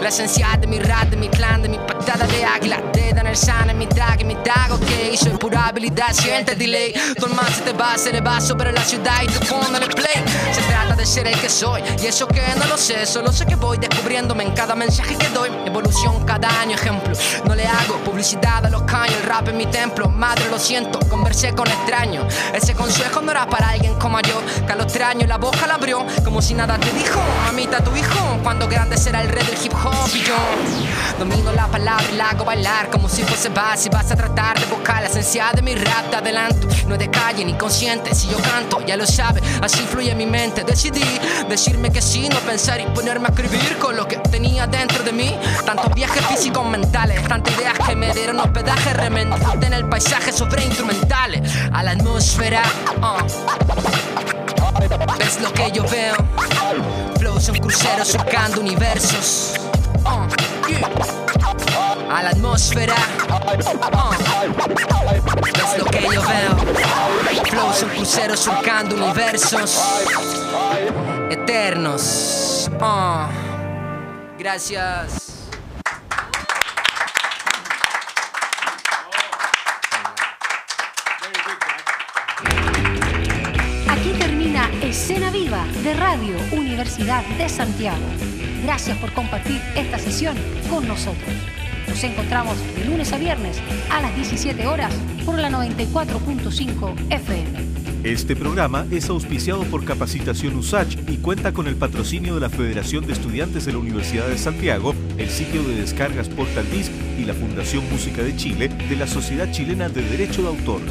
S4: La esencia de mi rap, de mi clan, de mi patada de águila. De en el san, en mi tag, en mi tag, ok. Soy pura habilidad, siente delay. Tu alma se te va, se le va sobre la ciudad y te pone el play. Se trata de ser el que soy, y eso que no lo sé. Solo sé que voy descubriéndome en cada mensaje que doy. Evolución cada año, ejemplo. No le hago publicidad a los caños, el rap en mi templo. Madre, lo siento, conversé con extraños. Ese consejo no era para alguien como yo, que a lo extraño la boca la abrió, como si nada te dijo. Mamita, tu hijo, cuando grande será el rey del hip hop y yo domino la palabra y la hago bailar como si fuese base. Si vas a tratar de buscar la esencia de mi rap, te adelanto. No de calle ni consciente, si yo canto, ya lo sabe, así fluye mi mente. Decidí decirme que sí, no pensar y ponerme a escribir con lo que tenía dentro de mí. Tantos viajes físicos mentales, tantas ideas que me dieron hospedaje, remendo en el paisaje sobre instrumentales, a la atmósfera. uh. ¿Ves lo que yo veo? Flows un crucero surcando universos. Uh. A la atmósfera. Uh. ¿Ves lo que yo veo? Flows un crucero surcando universos eternos. Uh. Gracias.
S1: Escena Viva de Radio Universidad de Santiago. Gracias por compartir esta sesión con nosotros. Nos encontramos de lunes a viernes a las 17 horas por la 94.5 FM.
S14: Este programa es auspiciado por Capacitación USACH y cuenta con el patrocinio de la Federación de Estudiantes de la Universidad de Santiago, el sitio de descargas Portal Disc y la Fundación Música de Chile de la Sociedad Chilena de Derecho de Autor.